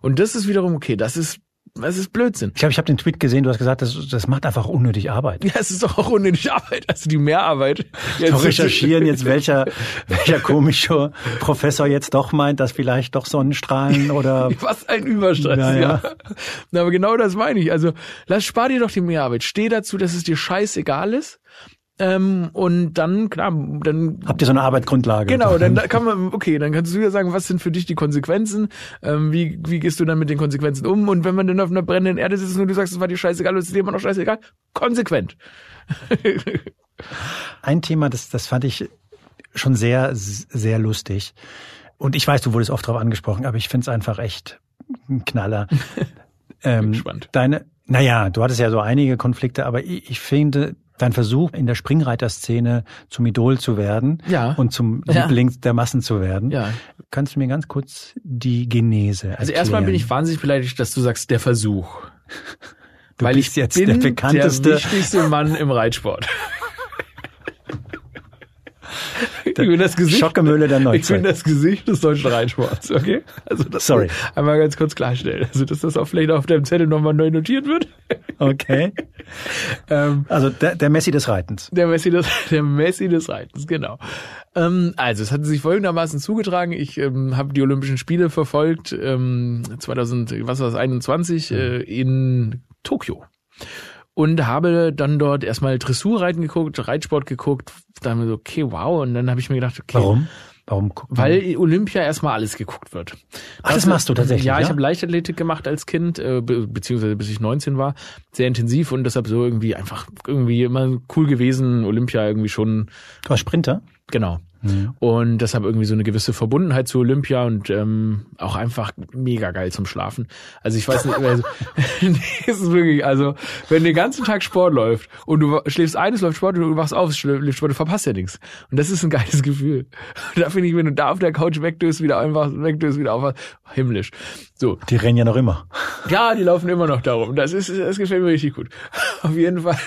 Und das ist wiederum okay. Das ist es ist Blödsinn. Ich glaube, ich habe den Tweet gesehen, du hast gesagt, das, das macht einfach unnötig Arbeit. Ja, es ist doch auch unnötig Arbeit, also die Mehrarbeit. Jetzt zu recherchieren jetzt, welcher, welcher komische Professor jetzt doch meint, dass vielleicht doch Sonnenstrahlen oder... Was ein Überstress, ja. ja. ja. Aber genau das meine ich. Also, lass, spar dir doch die Mehrarbeit. Steh dazu, dass es dir scheißegal ist ähm, und dann, klar, dann. Habt ihr so eine Arbeitsgrundlage? Genau, dann kann man, okay, dann kannst du ja sagen, was sind für dich die Konsequenzen? Ähm, wie, wie gehst du dann mit den Konsequenzen um? Und wenn man dann auf einer brennenden Erde sitzt und du sagst, es war dir scheißegal, es ist dir immer noch scheißegal, konsequent. Ein Thema, das, das fand ich schon sehr, sehr lustig. Und ich weiß, du wurdest oft darauf angesprochen, aber ich finde es einfach echt ein Knaller. ähm, Spannend. Deine, naja, du hattest ja so einige Konflikte, aber ich, ich finde, dein Versuch, in der Springreiterszene zum Idol zu werden ja. und zum ja. Liebling der Massen zu werden. Ja. Kannst du mir ganz kurz die Genese erklären? Also erstmal bin ich wahnsinnig beleidigt, dass du sagst, der Versuch. Du Weil ich jetzt bin der bekannteste, der wichtigste Mann im Reitsport. ich bin das Gesicht, Schockemühle der Neuzeit. Ich bin das Gesicht des deutschen Reitsports, okay? Also das Sorry. Einmal ganz kurz klarstellen. Also, dass das auch vielleicht auf deinem Zettel nochmal neu notiert wird. Okay. ähm, also der, der Messi des Reitens. Der Messi des, der Messi des Reitens, genau. Ähm, also es hat sich folgendermaßen zugetragen. Ich ähm, habe die Olympischen Spiele verfolgt, ähm, 2000, was war das, 21 mhm. äh, in Tokio. und habe dann dort erstmal Dressurreiten geguckt, Reitsport geguckt, dann so, okay, wow, und dann habe ich mir gedacht, okay. Warum? Warum guckt? Weil Olympia erstmal alles geguckt wird. Ach, das machst du tatsächlich, Ja, ich ja? habe Leichtathletik gemacht als Kind, äh, be beziehungsweise bis ich 19 war, sehr intensiv und deshalb so irgendwie einfach irgendwie immer cool gewesen, Olympia irgendwie schon, Du warst Sprinter? genau. Mhm. Und deshalb irgendwie so eine gewisse Verbundenheit zu Olympia und ähm, auch einfach mega geil zum Schlafen. Also ich weiß nicht, also, nee, es ist wirklich, also wenn den ganzen Tag Sport läuft und du schläfst ein, es läuft Sport und du wachst auf, es schläft Sport, du verpasst ja nichts. Und das ist ein geiles Gefühl. Und da finde ich, wenn du da auf der Couch wegdöst, wieder einfach wegdöst, wieder auf, himmlisch. So, Die rennen ja noch immer. ja, die laufen immer noch darum. Das ist, das gefällt mir richtig gut. Auf jeden Fall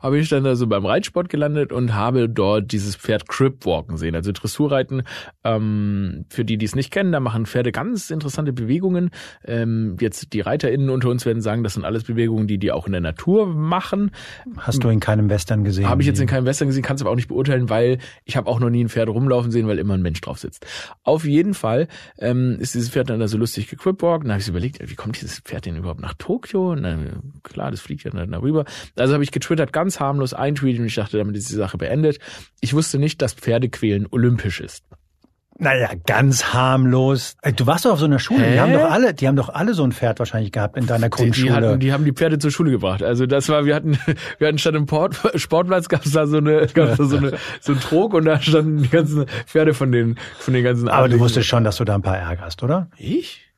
habe ich dann also beim Reitsport gelandet und habe dort dieses Pferd Crip Walken sehen, also Dressurreiten. Ähm, für die, die es nicht kennen, da machen Pferde ganz interessante Bewegungen. Ähm, jetzt die ReiterInnen unter uns werden sagen, das sind alles Bewegungen, die die auch in der Natur machen. Hast du in keinem Western gesehen? Habe ich jetzt in keinem Western gesehen, kann es aber auch nicht beurteilen, weil ich habe auch noch nie ein Pferd rumlaufen sehen, weil immer ein Mensch drauf sitzt. Auf jeden Fall ähm, ist dieses Pferd dann da so lustig gequipwalkt. Dann habe ich überlegt, wie kommt dieses Pferd denn überhaupt nach Tokio? Und dann, klar, das fliegt ja dann darüber. Also habe ich getwittert, ganz harmlos, ein Tweet und ich dachte, damit ist die Sache beendet. Ich wusste nicht, dass Pferdequälen olympisch ist. Naja, ganz harmlos. Du warst doch auf so einer Schule. Die Hä? haben doch alle, die haben doch alle so ein Pferd wahrscheinlich gehabt in deiner Die, Grundschule. die, hatten, die haben die Pferde zur Schule gebracht. Also das war, wir hatten, wir hatten statt im Port, Sportplatz gab es da so eine, gab's da so eine, so ein Trog und da standen die ganzen Pferde von den, von den ganzen. Aber du Adligen. wusstest schon, dass du da ein paar ärgerst, oder? Ich?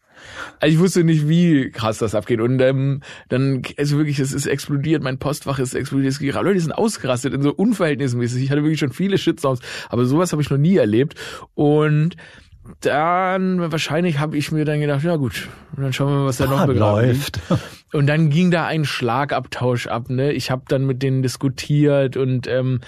Also ich wusste nicht, wie krass das abgeht. Und ähm, dann, also wirklich, es ist explodiert, mein Postfach ist explodiert. Es Leute sind ausgerastet in so unverhältnismäßig. Ich hatte wirklich schon viele Shitstorms, aber sowas habe ich noch nie erlebt. Und dann wahrscheinlich habe ich mir dann gedacht, ja gut, dann schauen wir mal, was da noch Ah, läuft. liegt. Und dann ging da ein Schlagabtausch ab. Ne? Ich habe dann mit denen diskutiert und ähm,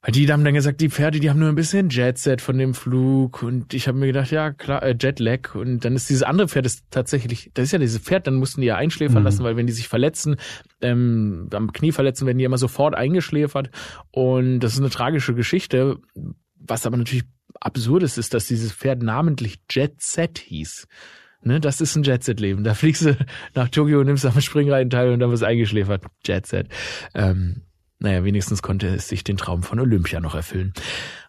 weil die haben dann gesagt, die Pferde, die haben nur ein bisschen Jetset von dem Flug und ich habe mir gedacht, ja klar, äh, Jetlag und dann ist dieses andere Pferd ist tatsächlich, das ist ja dieses Pferd, dann mussten die ja einschläfern Mhm. lassen, weil wenn die sich verletzen, ähm, am Knie verletzen, werden die immer sofort eingeschläfert und das ist eine tragische Geschichte, was aber natürlich absurd ist, ist, dass dieses Pferd namentlich Jetset hieß. Ne, das ist ein Jetset-Leben. Da fliegst du nach Tokio, nimmst am Springreiten teil und dann wirst eingeschläfert. Jetset. Ähm, naja, wenigstens konnte es sich den Traum von Olympia noch erfüllen.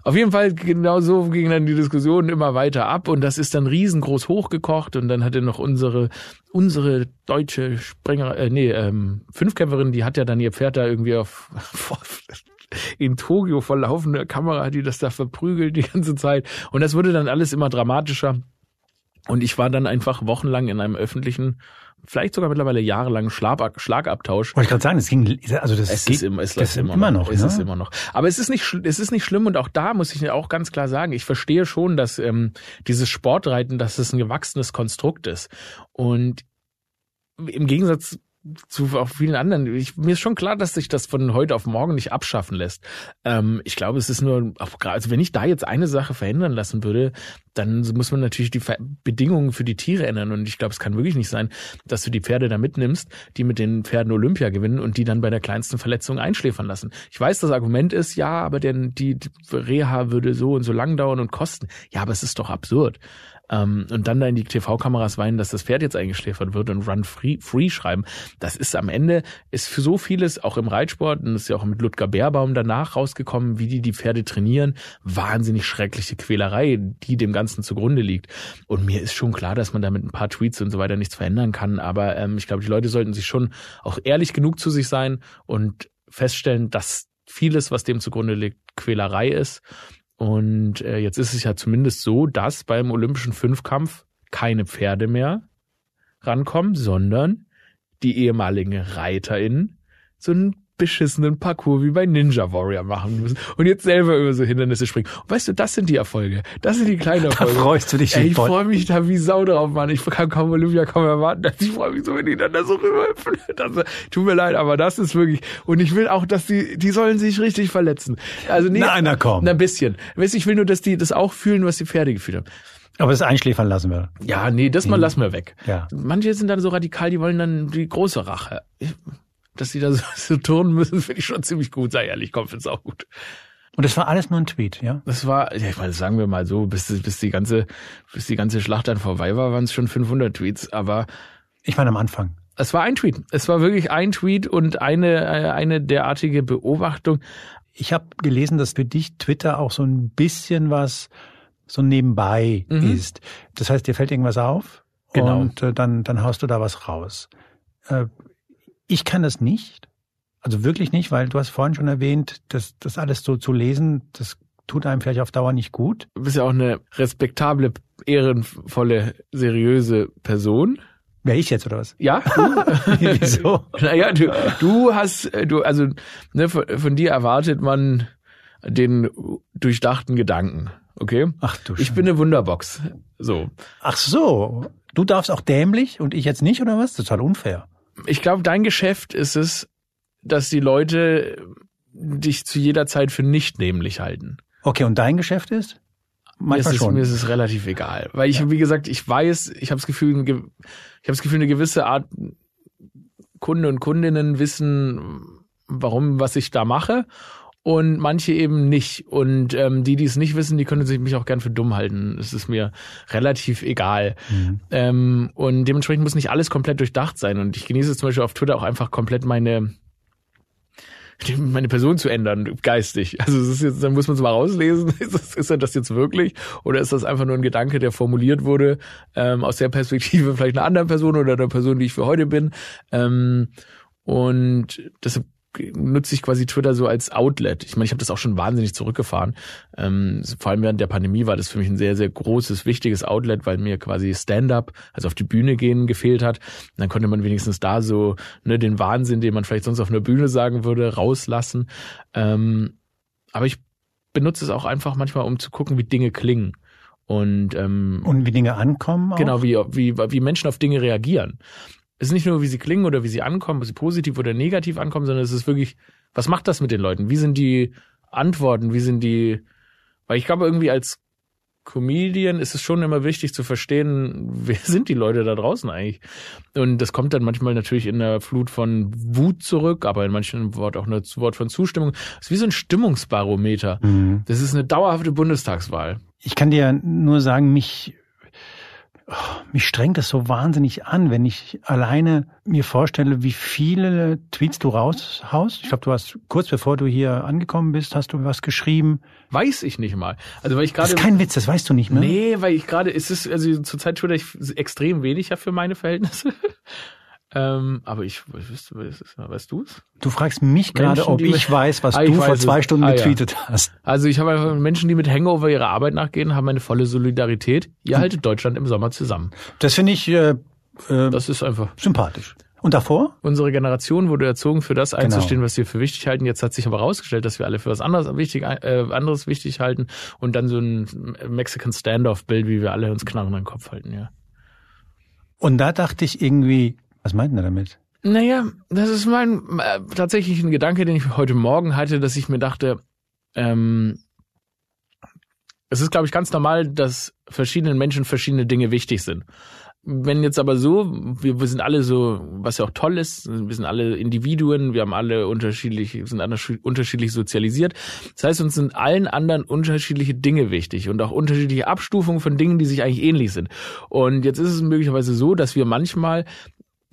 Auf jeden Fall, genau so ging dann die Diskussion immer weiter ab und das ist dann riesengroß hochgekocht und dann hatte noch unsere, unsere deutsche Springer, äh, nee, ähm, Fünfkämpferin, die hat ja dann ihr Pferd da irgendwie auf, in Tokio vor laufender Kamera, hat die das da verprügelt die ganze Zeit und das wurde dann alles immer dramatischer und ich war dann einfach wochenlang in einem öffentlichen, vielleicht sogar mittlerweile jahrelangen Schlagab Schlagabtausch Wollte ich gerade sagen, das ging, also das es geht, ist immer, es das ist immer, noch. Es ne? ist immer noch. Aber es ist nicht, es ist nicht schlimm und auch da muss ich auch ganz klar sagen, ich verstehe schon, dass ähm, dieses Sportreiten, dass es ein gewachsenes Konstrukt ist. Und im Gegensatz zu auch vielen anderen, ich, mir ist schon klar, dass sich das von heute auf morgen nicht abschaffen lässt. Ähm, ich glaube, es ist nur, also wenn ich da jetzt eine Sache verändern lassen würde, dann muss man natürlich die Ver Bedingungen für die Tiere ändern. Und ich glaube, es kann wirklich nicht sein, dass du die Pferde da mitnimmst, die mit den Pferden Olympia gewinnen und die dann bei der kleinsten Verletzung einschläfern lassen. Ich weiß, das Argument ist, ja, aber denn die Reha würde so und so lang dauern und kosten. Ja, aber es ist doch absurd. Ähm, und dann da in die TV-Kameras weinen, dass das Pferd jetzt eingeschläfert wird und Run Free, free schreiben. Das ist am Ende, ist für so vieles, auch im Reitsport, und das ist ja auch mit Ludger Beerbaum danach rausgekommen, wie die die Pferde trainieren, wahnsinnig schreckliche Quälerei, die dem Ganzen zugrunde liegt. Und mir ist schon klar, dass man da mit ein paar Tweets und so weiter nichts verändern kann, aber ähm, ich glaube, die Leute sollten sich schon auch ehrlich genug zu sich sein und feststellen, dass vieles, was dem zugrunde liegt, Quälerei ist und äh, jetzt ist es ja zumindest so, dass beim Olympischen Fünfkampf keine Pferde mehr rankommen, sondern die ehemaligen ReiterInnen so einen beschissenen Parcours wie bei Ninja Warrior machen müssen und jetzt selber über so Hindernisse springen. Und weißt du, das sind die Erfolge. Das sind die kleinen Da Erfolge. freust du dich Ey, ich freue mich da wie Sau drauf, Mann. Ich kann kaum Olympia kaum erwarten. Ich freue mich so, wenn die dann da so rüberhüpfen. Das, tut mir leid, aber das ist wirklich. Und ich will auch, dass die, die sollen sich richtig verletzen. Also nee, Na, na komm. Na, ein bisschen. Weißt, du, ich will nur, dass die das auch fühlen, was die Pferde gefühlt haben. Aber das einschläfern lassen wir. Ja, nee, das mal lassen wir weg. Ja. Manche sind dann so radikal, die wollen dann die große Rache. Ich- Dass die da so, so turnen müssen, finde ich schon ziemlich gut. Sei ehrlich, komm, find's auch gut. Und das war alles nur ein Tweet, ja? Das war, ja, ich meine, sagen wir mal so, bis, bis die ganze, bis die ganze Schlacht dann vorbei war, waren es schon 500 Tweets. Aber Ich meine am Anfang. Es war ein Tweet. Es war wirklich ein Tweet und eine, äh, eine derartige Beobachtung. Ich habe gelesen, dass für dich Twitter auch so ein bisschen was so nebenbei mhm. ist. Das heißt, dir fällt irgendwas auf genau. und äh, dann, dann haust du da was raus. Äh, ich kann das nicht. Also wirklich nicht, weil du hast vorhin schon erwähnt, dass das alles so zu lesen, das tut einem vielleicht auf Dauer nicht gut. Du bist ja auch eine respektable, ehrenvolle, seriöse Person. Wer ich jetzt oder was? Ja. Wieso? naja, du, du hast, du, also ne, von, von dir erwartet man den durchdachten Gedanken. Okay? Ach du Ich bin eine Wunderbox. So. Ach so. Du darfst auch dämlich und ich jetzt nicht, oder was? Total unfair. Ich glaube, dein Geschäft ist es, dass die Leute dich zu jeder Zeit für nicht dämlich halten. Okay, und dein Geschäft ist? Manchmal mir ist, es, mir ist es relativ egal. Weil ich, ja. wie gesagt, ich weiß, ich habe das Gefühl, ich habe das Gefühl, eine gewisse Art Kunde und Kundinnen wissen, warum, was ich da mache und manche eben nicht. Und ähm, die, die es nicht wissen, die können sich mich auch gern für dumm halten. Es ist mir relativ egal. Mhm. Ähm, und dementsprechend muss nicht alles komplett durchdacht sein. Und ich genieße zum Beispiel auf Twitter auch einfach komplett meine meine Person zu ändern, geistig. Also es ist jetzt, dann muss man es mal rauslesen, ist, das, ist das jetzt wirklich oder ist das einfach nur ein Gedanke, der formuliert wurde ähm, aus der Perspektive vielleicht einer anderen Person oder der Person, die ich für heute bin. Ähm, und deshalb nutze ich quasi Twitter so als Outlet. Ich meine, ich habe das auch schon wahnsinnig zurückgefahren. Ähm, vor allem während der Pandemie war das für mich ein sehr, sehr großes, wichtiges Outlet, weil mir quasi Stand-up, also auf die Bühne gehen, gefehlt hat. Und dann konnte man wenigstens da so ne, den Wahnsinn, den man vielleicht sonst auf einer Bühne sagen würde, rauslassen. Ähm, aber ich benutze es auch einfach manchmal, um zu gucken, wie Dinge klingen. Und, ähm, und wie Dinge ankommen? Auch? Genau, wie, wie, wie Menschen auf Dinge reagieren es ist nicht nur, wie sie klingen oder wie sie ankommen, ob sie positiv oder negativ ankommen, sondern es ist wirklich, was macht das mit den Leuten? Wie sind die Antworten? Wie sind die, weil ich glaube, irgendwie als Comedian ist es schon immer wichtig zu verstehen, wer sind die Leute da draußen eigentlich? Und das kommt dann manchmal natürlich in der Flut von Wut zurück, aber in manchen Wort auch ein Wort von Zustimmung. Das ist wie so ein Stimmungsbarometer. Mhm. Das ist eine dauerhafte Bundestagswahl. Ich kann dir nur sagen, mich mich strengt das so wahnsinnig an, wenn ich alleine mir vorstelle, wie viele Tweets du raushaust. Ich glaube, du hast kurz bevor du hier angekommen bist, hast du was geschrieben. Weiß ich nicht mal. Also weil ich gerade. Das ist kein Witz, das weißt du nicht mehr. Nee, weil ich gerade, es ist also zurzeit twitter ich extrem wenig ja für meine Verhältnisse. Ähm, aber ich, weißt, weißt du es? Du fragst mich gerade, ob ich mit, weiß, was ah, du vor zwei es. Stunden ah, getweetet ja. hast. Also ich habe einfach Menschen, die mit Hangover ihrer Arbeit nachgehen, haben eine volle Solidarität. Ihr hm. haltet Deutschland im Sommer zusammen. Das finde ich äh, äh, das ist einfach sympathisch. Und davor? Unsere Generation wurde erzogen, für das einzustehen, genau. was wir für wichtig halten. Jetzt hat sich aber herausgestellt, dass wir alle für was anderes wichtig, äh, anderes wichtig halten und dann so ein Mexican Standoff-Bild, wie wir alle uns Knarren an den Kopf halten, ja. Und da dachte ich irgendwie, was meint er damit? Naja, das ist mein äh, tatsächlich ein Gedanke, den ich heute Morgen hatte, dass ich mir dachte, ähm, es ist, glaube ich, ganz normal, dass verschiedenen Menschen verschiedene Dinge wichtig sind. Wenn jetzt aber so, wir, wir sind alle so, was ja auch toll ist, wir sind alle Individuen, wir haben alle unterschiedlich, sind alle unterschiedlich sozialisiert. Das heißt, uns sind allen anderen unterschiedliche Dinge wichtig und auch unterschiedliche Abstufungen von Dingen, die sich eigentlich ähnlich sind. Und jetzt ist es möglicherweise so, dass wir manchmal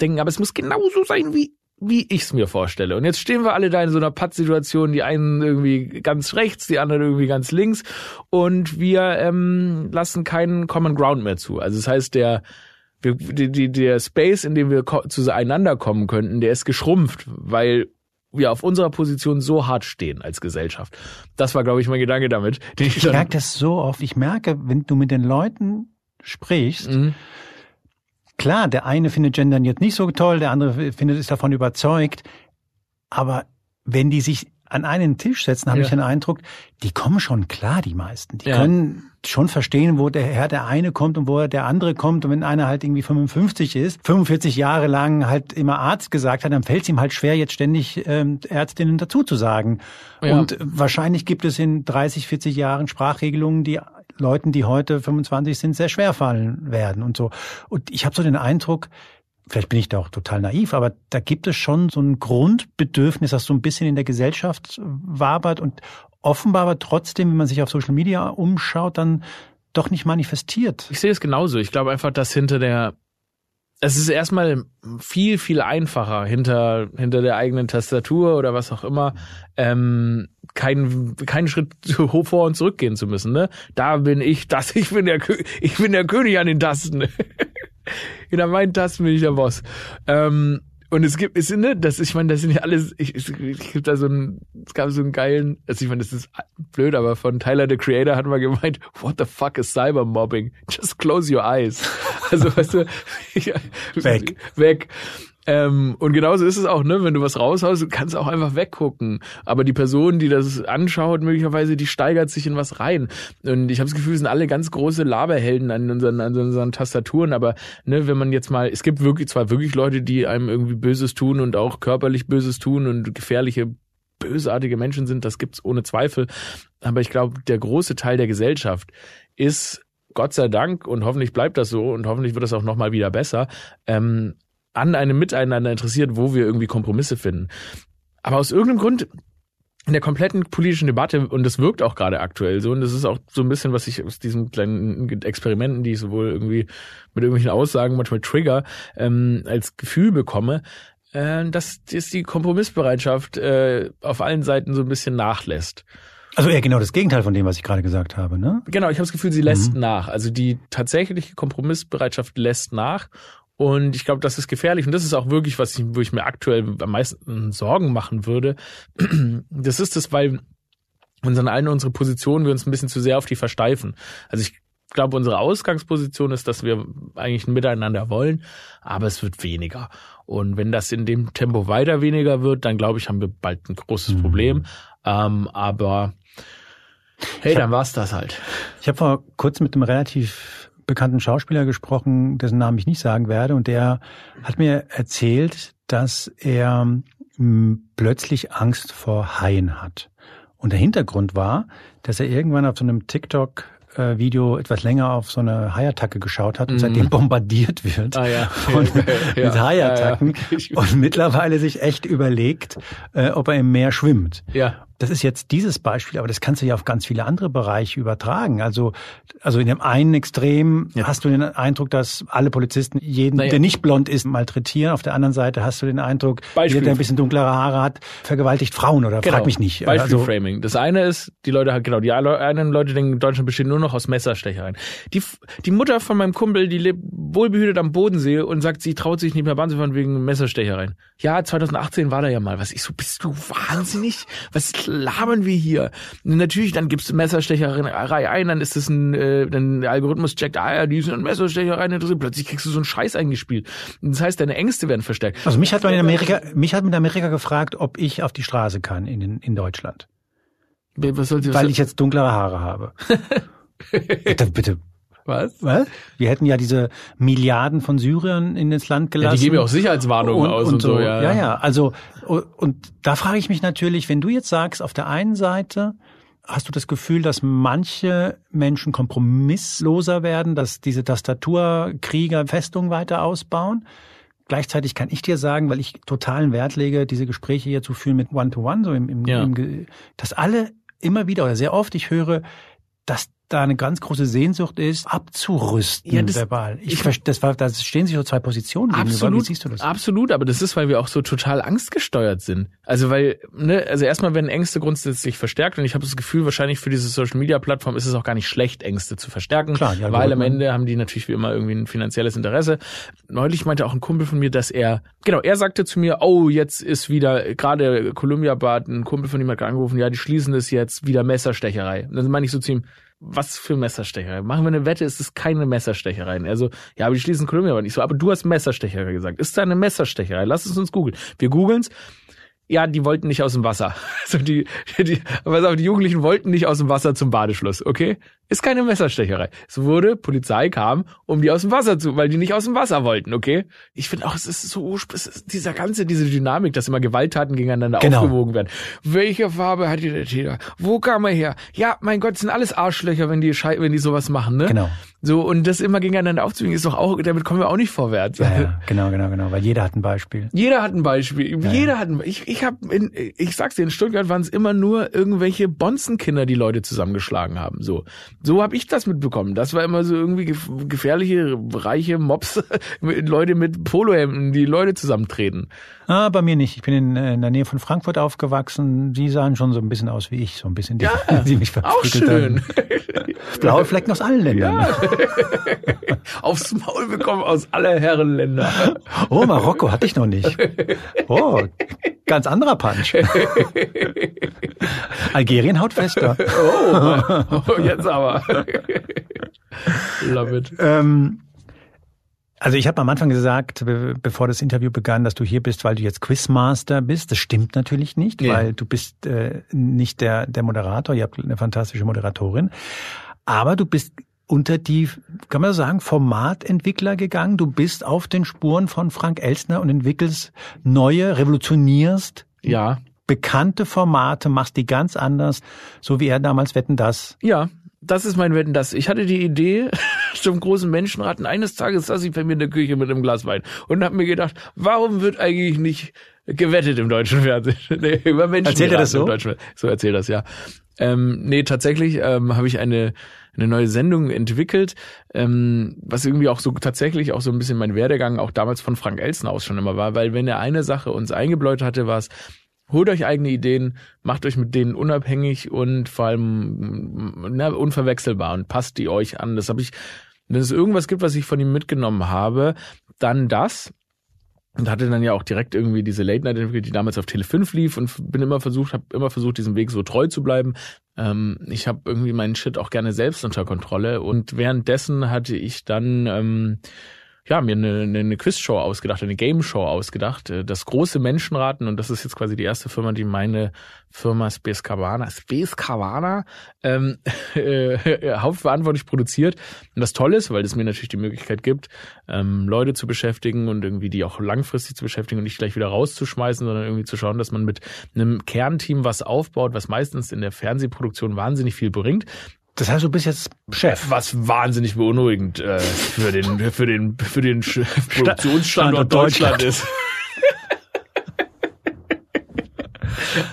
denken, aber es muss genauso sein, wie wie ich's mir vorstelle. Und jetzt stehen wir alle da in so einer Pattsituation, die einen irgendwie ganz rechts, die anderen irgendwie ganz links und wir ähm, lassen keinen Common Ground mehr zu. Also das heißt, der wir, die, die, der Space, in dem wir zueinander kommen könnten, der ist geschrumpft, weil wir auf unserer Position so hart stehen als Gesellschaft. Das war, glaube ich, mein Gedanke damit. ich merke das so oft. Ich merke, wenn du mit den Leuten sprichst, mhm Klar, der eine findet Gendern jetzt nicht so toll, der andere findet ist davon überzeugt. Aber wenn die sich an einen Tisch setzen, habe ja. ich den Eindruck, die kommen schon klar, die meisten. Die ja. können schon verstehen, wo der Herr der eine kommt und wo der andere kommt. Und wenn einer halt irgendwie 55 ist, 45 Jahre lang halt immer Arzt gesagt hat, dann fällt es ihm halt schwer, jetzt ständig ähm, Ärztinnen dazu zu sagen. Ja. Und wahrscheinlich gibt es in 30, 40 Jahren Sprachregelungen, die Leuten, die heute 25 sind, sehr schwer fallen werden und so. Und ich habe so den Eindruck, vielleicht bin ich da auch total naiv, aber da gibt es schon so ein Grundbedürfnis, das so ein bisschen in der Gesellschaft wabert und offenbar aber trotzdem, wenn man sich auf Social Media umschaut, dann doch nicht manifestiert. Ich sehe es genauso. Ich glaube einfach, dass hinter der es ist erstmal viel, viel einfacher hinter, hinter der eigenen Tastatur oder was auch immer, ähm, keinen, keinen Schritt vor und zurückgehen zu müssen, ne? Da bin ich, das, ich bin der, ich bin der König an den Tasten. Hinter meinen Tasten bin ich der Boss. Ähm, und es gibt, es, ne, das, ich meine, das sind ja alles, ich, es, es gibt da so einen, es gab so einen geilen, also ich meine, das ist blöd, aber von Tyler, the Creator, hat mal gemeint, what the fuck is Cybermobbing? Just close your eyes. Also, weißt du, weg. Weg. Ähm, und genauso ist es auch, ne? Wenn du was raushaust, kannst du auch einfach weggucken. Aber die Person, die das anschaut, möglicherweise, die steigert sich in was rein. Und ich habe das Gefühl, sind alle ganz große Laberhelden an unseren, an unseren Tastaturen. Aber ne, wenn man jetzt mal, es gibt wirklich zwar wirklich Leute, die einem irgendwie Böses tun und auch körperlich Böses tun und gefährliche bösartige Menschen sind, das gibt's ohne Zweifel. Aber ich glaube, der große Teil der Gesellschaft ist Gott sei Dank und hoffentlich bleibt das so und hoffentlich wird das auch nochmal wieder besser, ähm, an einem Miteinander interessiert, wo wir irgendwie Kompromisse finden. Aber aus irgendeinem Grund in der kompletten politischen Debatte, und das wirkt auch gerade aktuell so, und das ist auch so ein bisschen, was ich aus diesen kleinen Experimenten, die ich sowohl irgendwie mit irgendwelchen Aussagen manchmal trigger, ähm, als Gefühl bekomme, äh, dass, dass die Kompromissbereitschaft äh, auf allen Seiten so ein bisschen nachlässt. Also eher genau das Gegenteil von dem, was ich gerade gesagt habe, ne? Genau, ich habe das Gefühl, sie lässt mhm. nach. Also die tatsächliche Kompromissbereitschaft lässt nach und ich glaube, das ist gefährlich. Und das ist auch wirklich, was ich, wo ich mir aktuell am meisten Sorgen machen würde. Das ist das, weil uns an allen unsere Positionen wir uns ein bisschen zu sehr auf die versteifen. Also ich glaube, unsere Ausgangsposition ist, dass wir eigentlich ein Miteinander wollen, aber es wird weniger. Und wenn das in dem Tempo weiter weniger wird, dann glaube ich, haben wir bald ein großes mhm. Problem. Ähm, aber hey, hab, dann war's das halt. Ich habe vor kurzem mit einem relativ bekannten Schauspieler gesprochen, dessen Namen ich nicht sagen werde, und der hat mir erzählt, dass er hm, plötzlich Angst vor Haien hat. Und der Hintergrund war, dass er irgendwann auf so einem TikTok Video etwas länger auf so eine Haiattacke geschaut hat und mhm. seitdem bombardiert wird ah, ja. und ja, mit Haiattacken ja. und mittlerweile sich echt überlegt, äh, ob er im Meer schwimmt. Ja das ist jetzt dieses Beispiel, aber das kannst du ja auf ganz viele andere Bereiche übertragen. Also, also in dem einen Extrem ja. hast du den Eindruck, dass alle Polizisten jeden, naja. der nicht blond ist, malträtieren. Auf der anderen Seite hast du den Eindruck, Beispiel. jeder, der ein bisschen dunklere Haare hat, vergewaltigt Frauen oder genau. frag mich nicht. Beispielframing. Also, das eine ist, die Leute, genau, die einen Leute denken, Deutschland besteht nur noch aus Messerstechereien. Die, die Mutter von meinem Kumpel, die lebt wohlbehütet am Bodensee und sagt, sie traut sich nicht mehr Bahn zu fahren wegen Messerstechereien. Ja, 2018 war da ja mal was. Ich so, bist du wahnsinnig? Was labern wir hier? Natürlich, dann gibst du Messerstecherei ein, dann ist das ein, äh, dann der Algorithmus checkt, ah ja, die sind an Messerstecherei interessiert, plötzlich kriegst du so einen Scheiß eingespielt. Das heißt, deine Ängste werden verstärkt. Also mich hat man in Amerika, mich hat mit Amerika gefragt, ob ich auf die Straße kann in, in Deutschland. Was soll, was Weil ich jetzt dunklere Haare habe. bitte, bitte, was? Was? Wir hätten ja diese Milliarden von Syrern in das Land gelassen. Ja, die geben ja auch Sicherheitswarnungen und, aus und, und so. so. Ja, ja, ja. Also und da frage ich mich natürlich, wenn du jetzt sagst, auf der einen Seite hast du das Gefühl, dass manche Menschen kompromissloser werden, dass diese Tastaturkrieger Festungen weiter ausbauen? Gleichzeitig kann ich dir sagen, weil ich totalen Wert lege, diese Gespräche hier zu führen mit One-to-One, -One, so im, im, ja. im, dass alle immer wieder oder sehr oft ich höre, dass da eine ganz große Sehnsucht ist, abzurüsten ja, das, verbal. Ich, ich das war, da stehen sich so zwei Positionen absolut. Wie siehst du das? Absolut, aber das ist, weil wir auch so total angstgesteuert sind. Also weil, ne, also erstmal werden Ängste grundsätzlich verstärkt und ich habe das Gefühl, wahrscheinlich für diese Social Media Plattform ist es auch gar nicht schlecht, Ängste zu verstärken, Klar, ja, weil am Ende haben die natürlich wie immer irgendwie ein finanzielles Interesse. Neulich meinte auch ein Kumpel von mir, dass er, genau, er sagte zu mir, oh, jetzt ist wieder gerade Columbia Bad, ein Kumpel von ihm hat angerufen, ja, die schließen das jetzt wieder Messerstecherei. Und dann meine ich so zu ihm, was für Messerstecherei? Machen wir eine Wette, ist es keine Messerstecherei. Also, ja, aber die schließen Kolumbien aber nicht so. Aber du hast Messerstecherei gesagt. Ist da eine Messerstecherei? Lass es uns googeln. Wir googeln's. Ja, die wollten nicht aus dem Wasser. Also die, die, pass auf, die Jugendlichen wollten nicht aus dem Wasser zum Badeschluss, okay? Ist keine Messerstecherei. Es wurde, Polizei kam, um die aus dem Wasser zu, weil die nicht aus dem Wasser wollten, okay? Ich finde auch, es ist so, es ist dieser ganze, diese Dynamik, dass immer Gewalttaten gegeneinander genau. aufgewogen werden. Welche Farbe hat der Täter? Wo kam er her? Ja, mein Gott, sind alles Arschlöcher, wenn die, wenn die sowas machen, ne? Genau. So, und das immer gegeneinander aufzuwiegen, ist doch auch, damit kommen wir auch nicht vorwärts. Ja, ja, genau, genau, genau, weil jeder hat ein Beispiel. Jeder hat ein Beispiel. Ja, jeder hat ein, ich, ich hab in, ich sag's dir, in Stuttgart waren es immer nur irgendwelche Bonzenkinder, die Leute zusammengeschlagen haben, so. So habe ich das mitbekommen. Das war immer so irgendwie gefährliche, reiche Mobs, Leute mit Polohemden, die Leute zusammentreten. Ah, bei mir nicht. Ich bin in, in, der Nähe von Frankfurt aufgewachsen. Die sahen schon so ein bisschen aus wie ich, so ein bisschen, die, ja, die mich auch schön. Blaue Flecken aus allen Ländern. Ja. Aufs Maul bekommen aus aller Herren Länder. Oh, Marokko hatte ich noch nicht. Oh, ganz anderer Punch. Algerien haut fester. Oh, oh jetzt aber. Love it. Ähm, also ich habe am Anfang gesagt, bevor das Interview begann, dass du hier bist, weil du jetzt Quizmaster bist. Das stimmt natürlich nicht, ja. weil du bist äh, nicht der, der Moderator. Ihr habt eine fantastische Moderatorin. Aber du bist unter die, kann man sagen, Formatentwickler gegangen. Du bist auf den Spuren von Frank Elstner und entwickelst neue, revolutionierst ja. bekannte Formate, machst die ganz anders, so wie er damals Wetten das. Ja, das ist mein Wetten, das. Ich hatte die Idee zum großen Menschenraten. Eines Tages saß ich bei mir in der Küche mit einem Glas Wein und habe mir gedacht, warum wird eigentlich nicht gewettet im deutschen Fernsehen? nee, über Menschen. Erzählt er das so? So erzählt das, ja. Ähm, nee, tatsächlich ähm, habe ich eine eine neue Sendung entwickelt, ähm, was irgendwie auch so tatsächlich auch so ein bisschen mein Werdegang auch damals von Frank Elsen aus schon immer war, weil wenn er eine Sache uns eingebläut hatte, war es, Holt euch eigene Ideen, macht euch mit denen unabhängig und vor allem na, unverwechselbar und passt die euch an. Das habe ich, wenn es irgendwas gibt, was ich von ihm mitgenommen habe, dann das. Und hatte dann ja auch direkt irgendwie diese Late Night entwickelt, die damals auf Tele 5 lief und bin immer versucht, habe immer versucht, diesem Weg so treu zu bleiben. Ähm, ich habe irgendwie meinen Shit auch gerne selbst unter Kontrolle und währenddessen hatte ich dann ähm, ja, mir eine, eine Quizshow ausgedacht, eine Game Show ausgedacht. Äh, das große Menschenraten, und das ist jetzt quasi die erste Firma, die meine Firma Space Cavana, Space Cavana ähm, äh, hauptverantwortlich produziert. Und das Tolle ist, weil das mir natürlich die Möglichkeit gibt, ähm, Leute zu beschäftigen und irgendwie die auch langfristig zu beschäftigen und nicht gleich wieder rauszuschmeißen, sondern irgendwie zu schauen, dass man mit einem Kernteam was aufbaut, was meistens in der Fernsehproduktion wahnsinnig viel bringt. Das heißt, du bist jetzt Chef. Was wahnsinnig beunruhigend äh, für den für den für den Produktionsstandort Deutschland ist.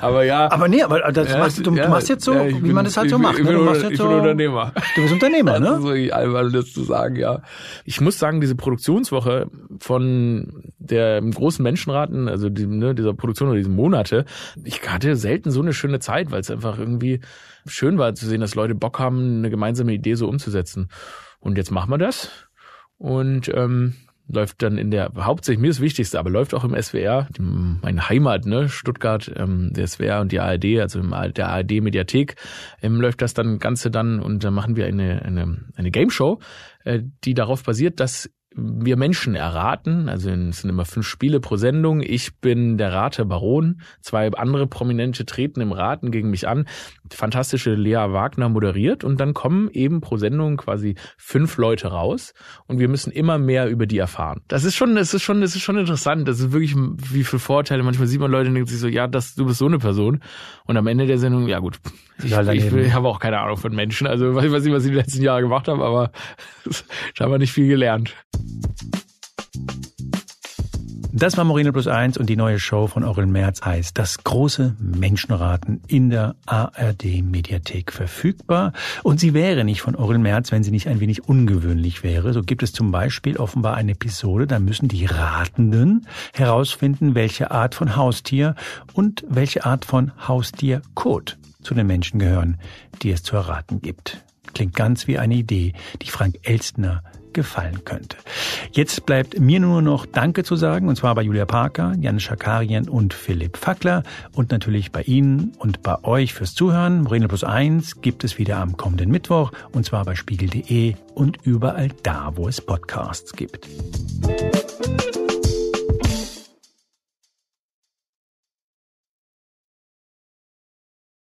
aber ja. Aber nee, aber das ja, machst, du, du ja, machst jetzt so, ja, wie bin, man das halt so macht. Ich, ne? bin, du machst jetzt ich so, bin Unternehmer. Du bist Unternehmer, ne? Das ist wirklich albern, das zu sagen, ja. Ich muss sagen, diese Produktionswoche von der großen Menschenraten, also die, ne, dieser Produktion oder diesen Monate, ich hatte selten so eine schöne Zeit, weil es einfach irgendwie schön war zu sehen, dass Leute Bock haben, eine gemeinsame Idee so umzusetzen. Und jetzt machen wir das. Und ähm, läuft dann in der, hauptsächlich mir das Wichtigste, aber läuft auch im SWR, meine Heimat, ne, Stuttgart, ähm, der SWR und die ARD, also im, der ARD-Mediathek, ähm, läuft das dann Ganze dann und dann machen wir eine, eine, eine Game Show, äh, die darauf basiert, dass wir Menschen erraten, also es sind immer fünf Spiele pro Sendung. Ich bin der Rater Baron. Zwei andere Prominente treten im Raten gegen mich an. Die fantastische Lea Wagner moderiert und dann kommen eben pro Sendung quasi fünf Leute raus und wir müssen immer mehr über die erfahren. Das ist schon, das ist schon, das ist schon interessant. Das ist wirklich, wie viele Vorteile. Manchmal sieht man Leute und denkt sich so, ja, das, du bist so eine Person. Und am Ende der Sendung, ja gut, ich, ich, ich habe auch keine Ahnung von Menschen. Also ich weiß nicht, was ich die letzten Jahre gemacht habe, aber ich habe nicht viel gelernt. Das war Moreno Plus Eins und die neue Show von Aurel Merz heißt Das große Menschenraten in der ARD Mediathek verfügbar. Und sie wäre nicht von Aurel Merz, wenn sie nicht ein wenig ungewöhnlich wäre. So gibt es zum Beispiel offenbar eine Episode, da müssen die Ratenden herausfinden, welche Art von Haustier und welche Art von Haustiercode zu den Menschen gehören, die es zu erraten gibt. Klingt ganz wie eine Idee, die Frank Elstner gefallen könnte. Jetzt bleibt mir nur noch Danke zu sagen, und zwar bei Julia Parker, Jan Schakarien und Philipp Fackler und natürlich bei Ihnen und bei euch fürs Zuhören. Moreno Plus Eins gibt es wieder am kommenden Mittwoch und zwar bei spiegel.de und überall da, wo es Podcasts gibt.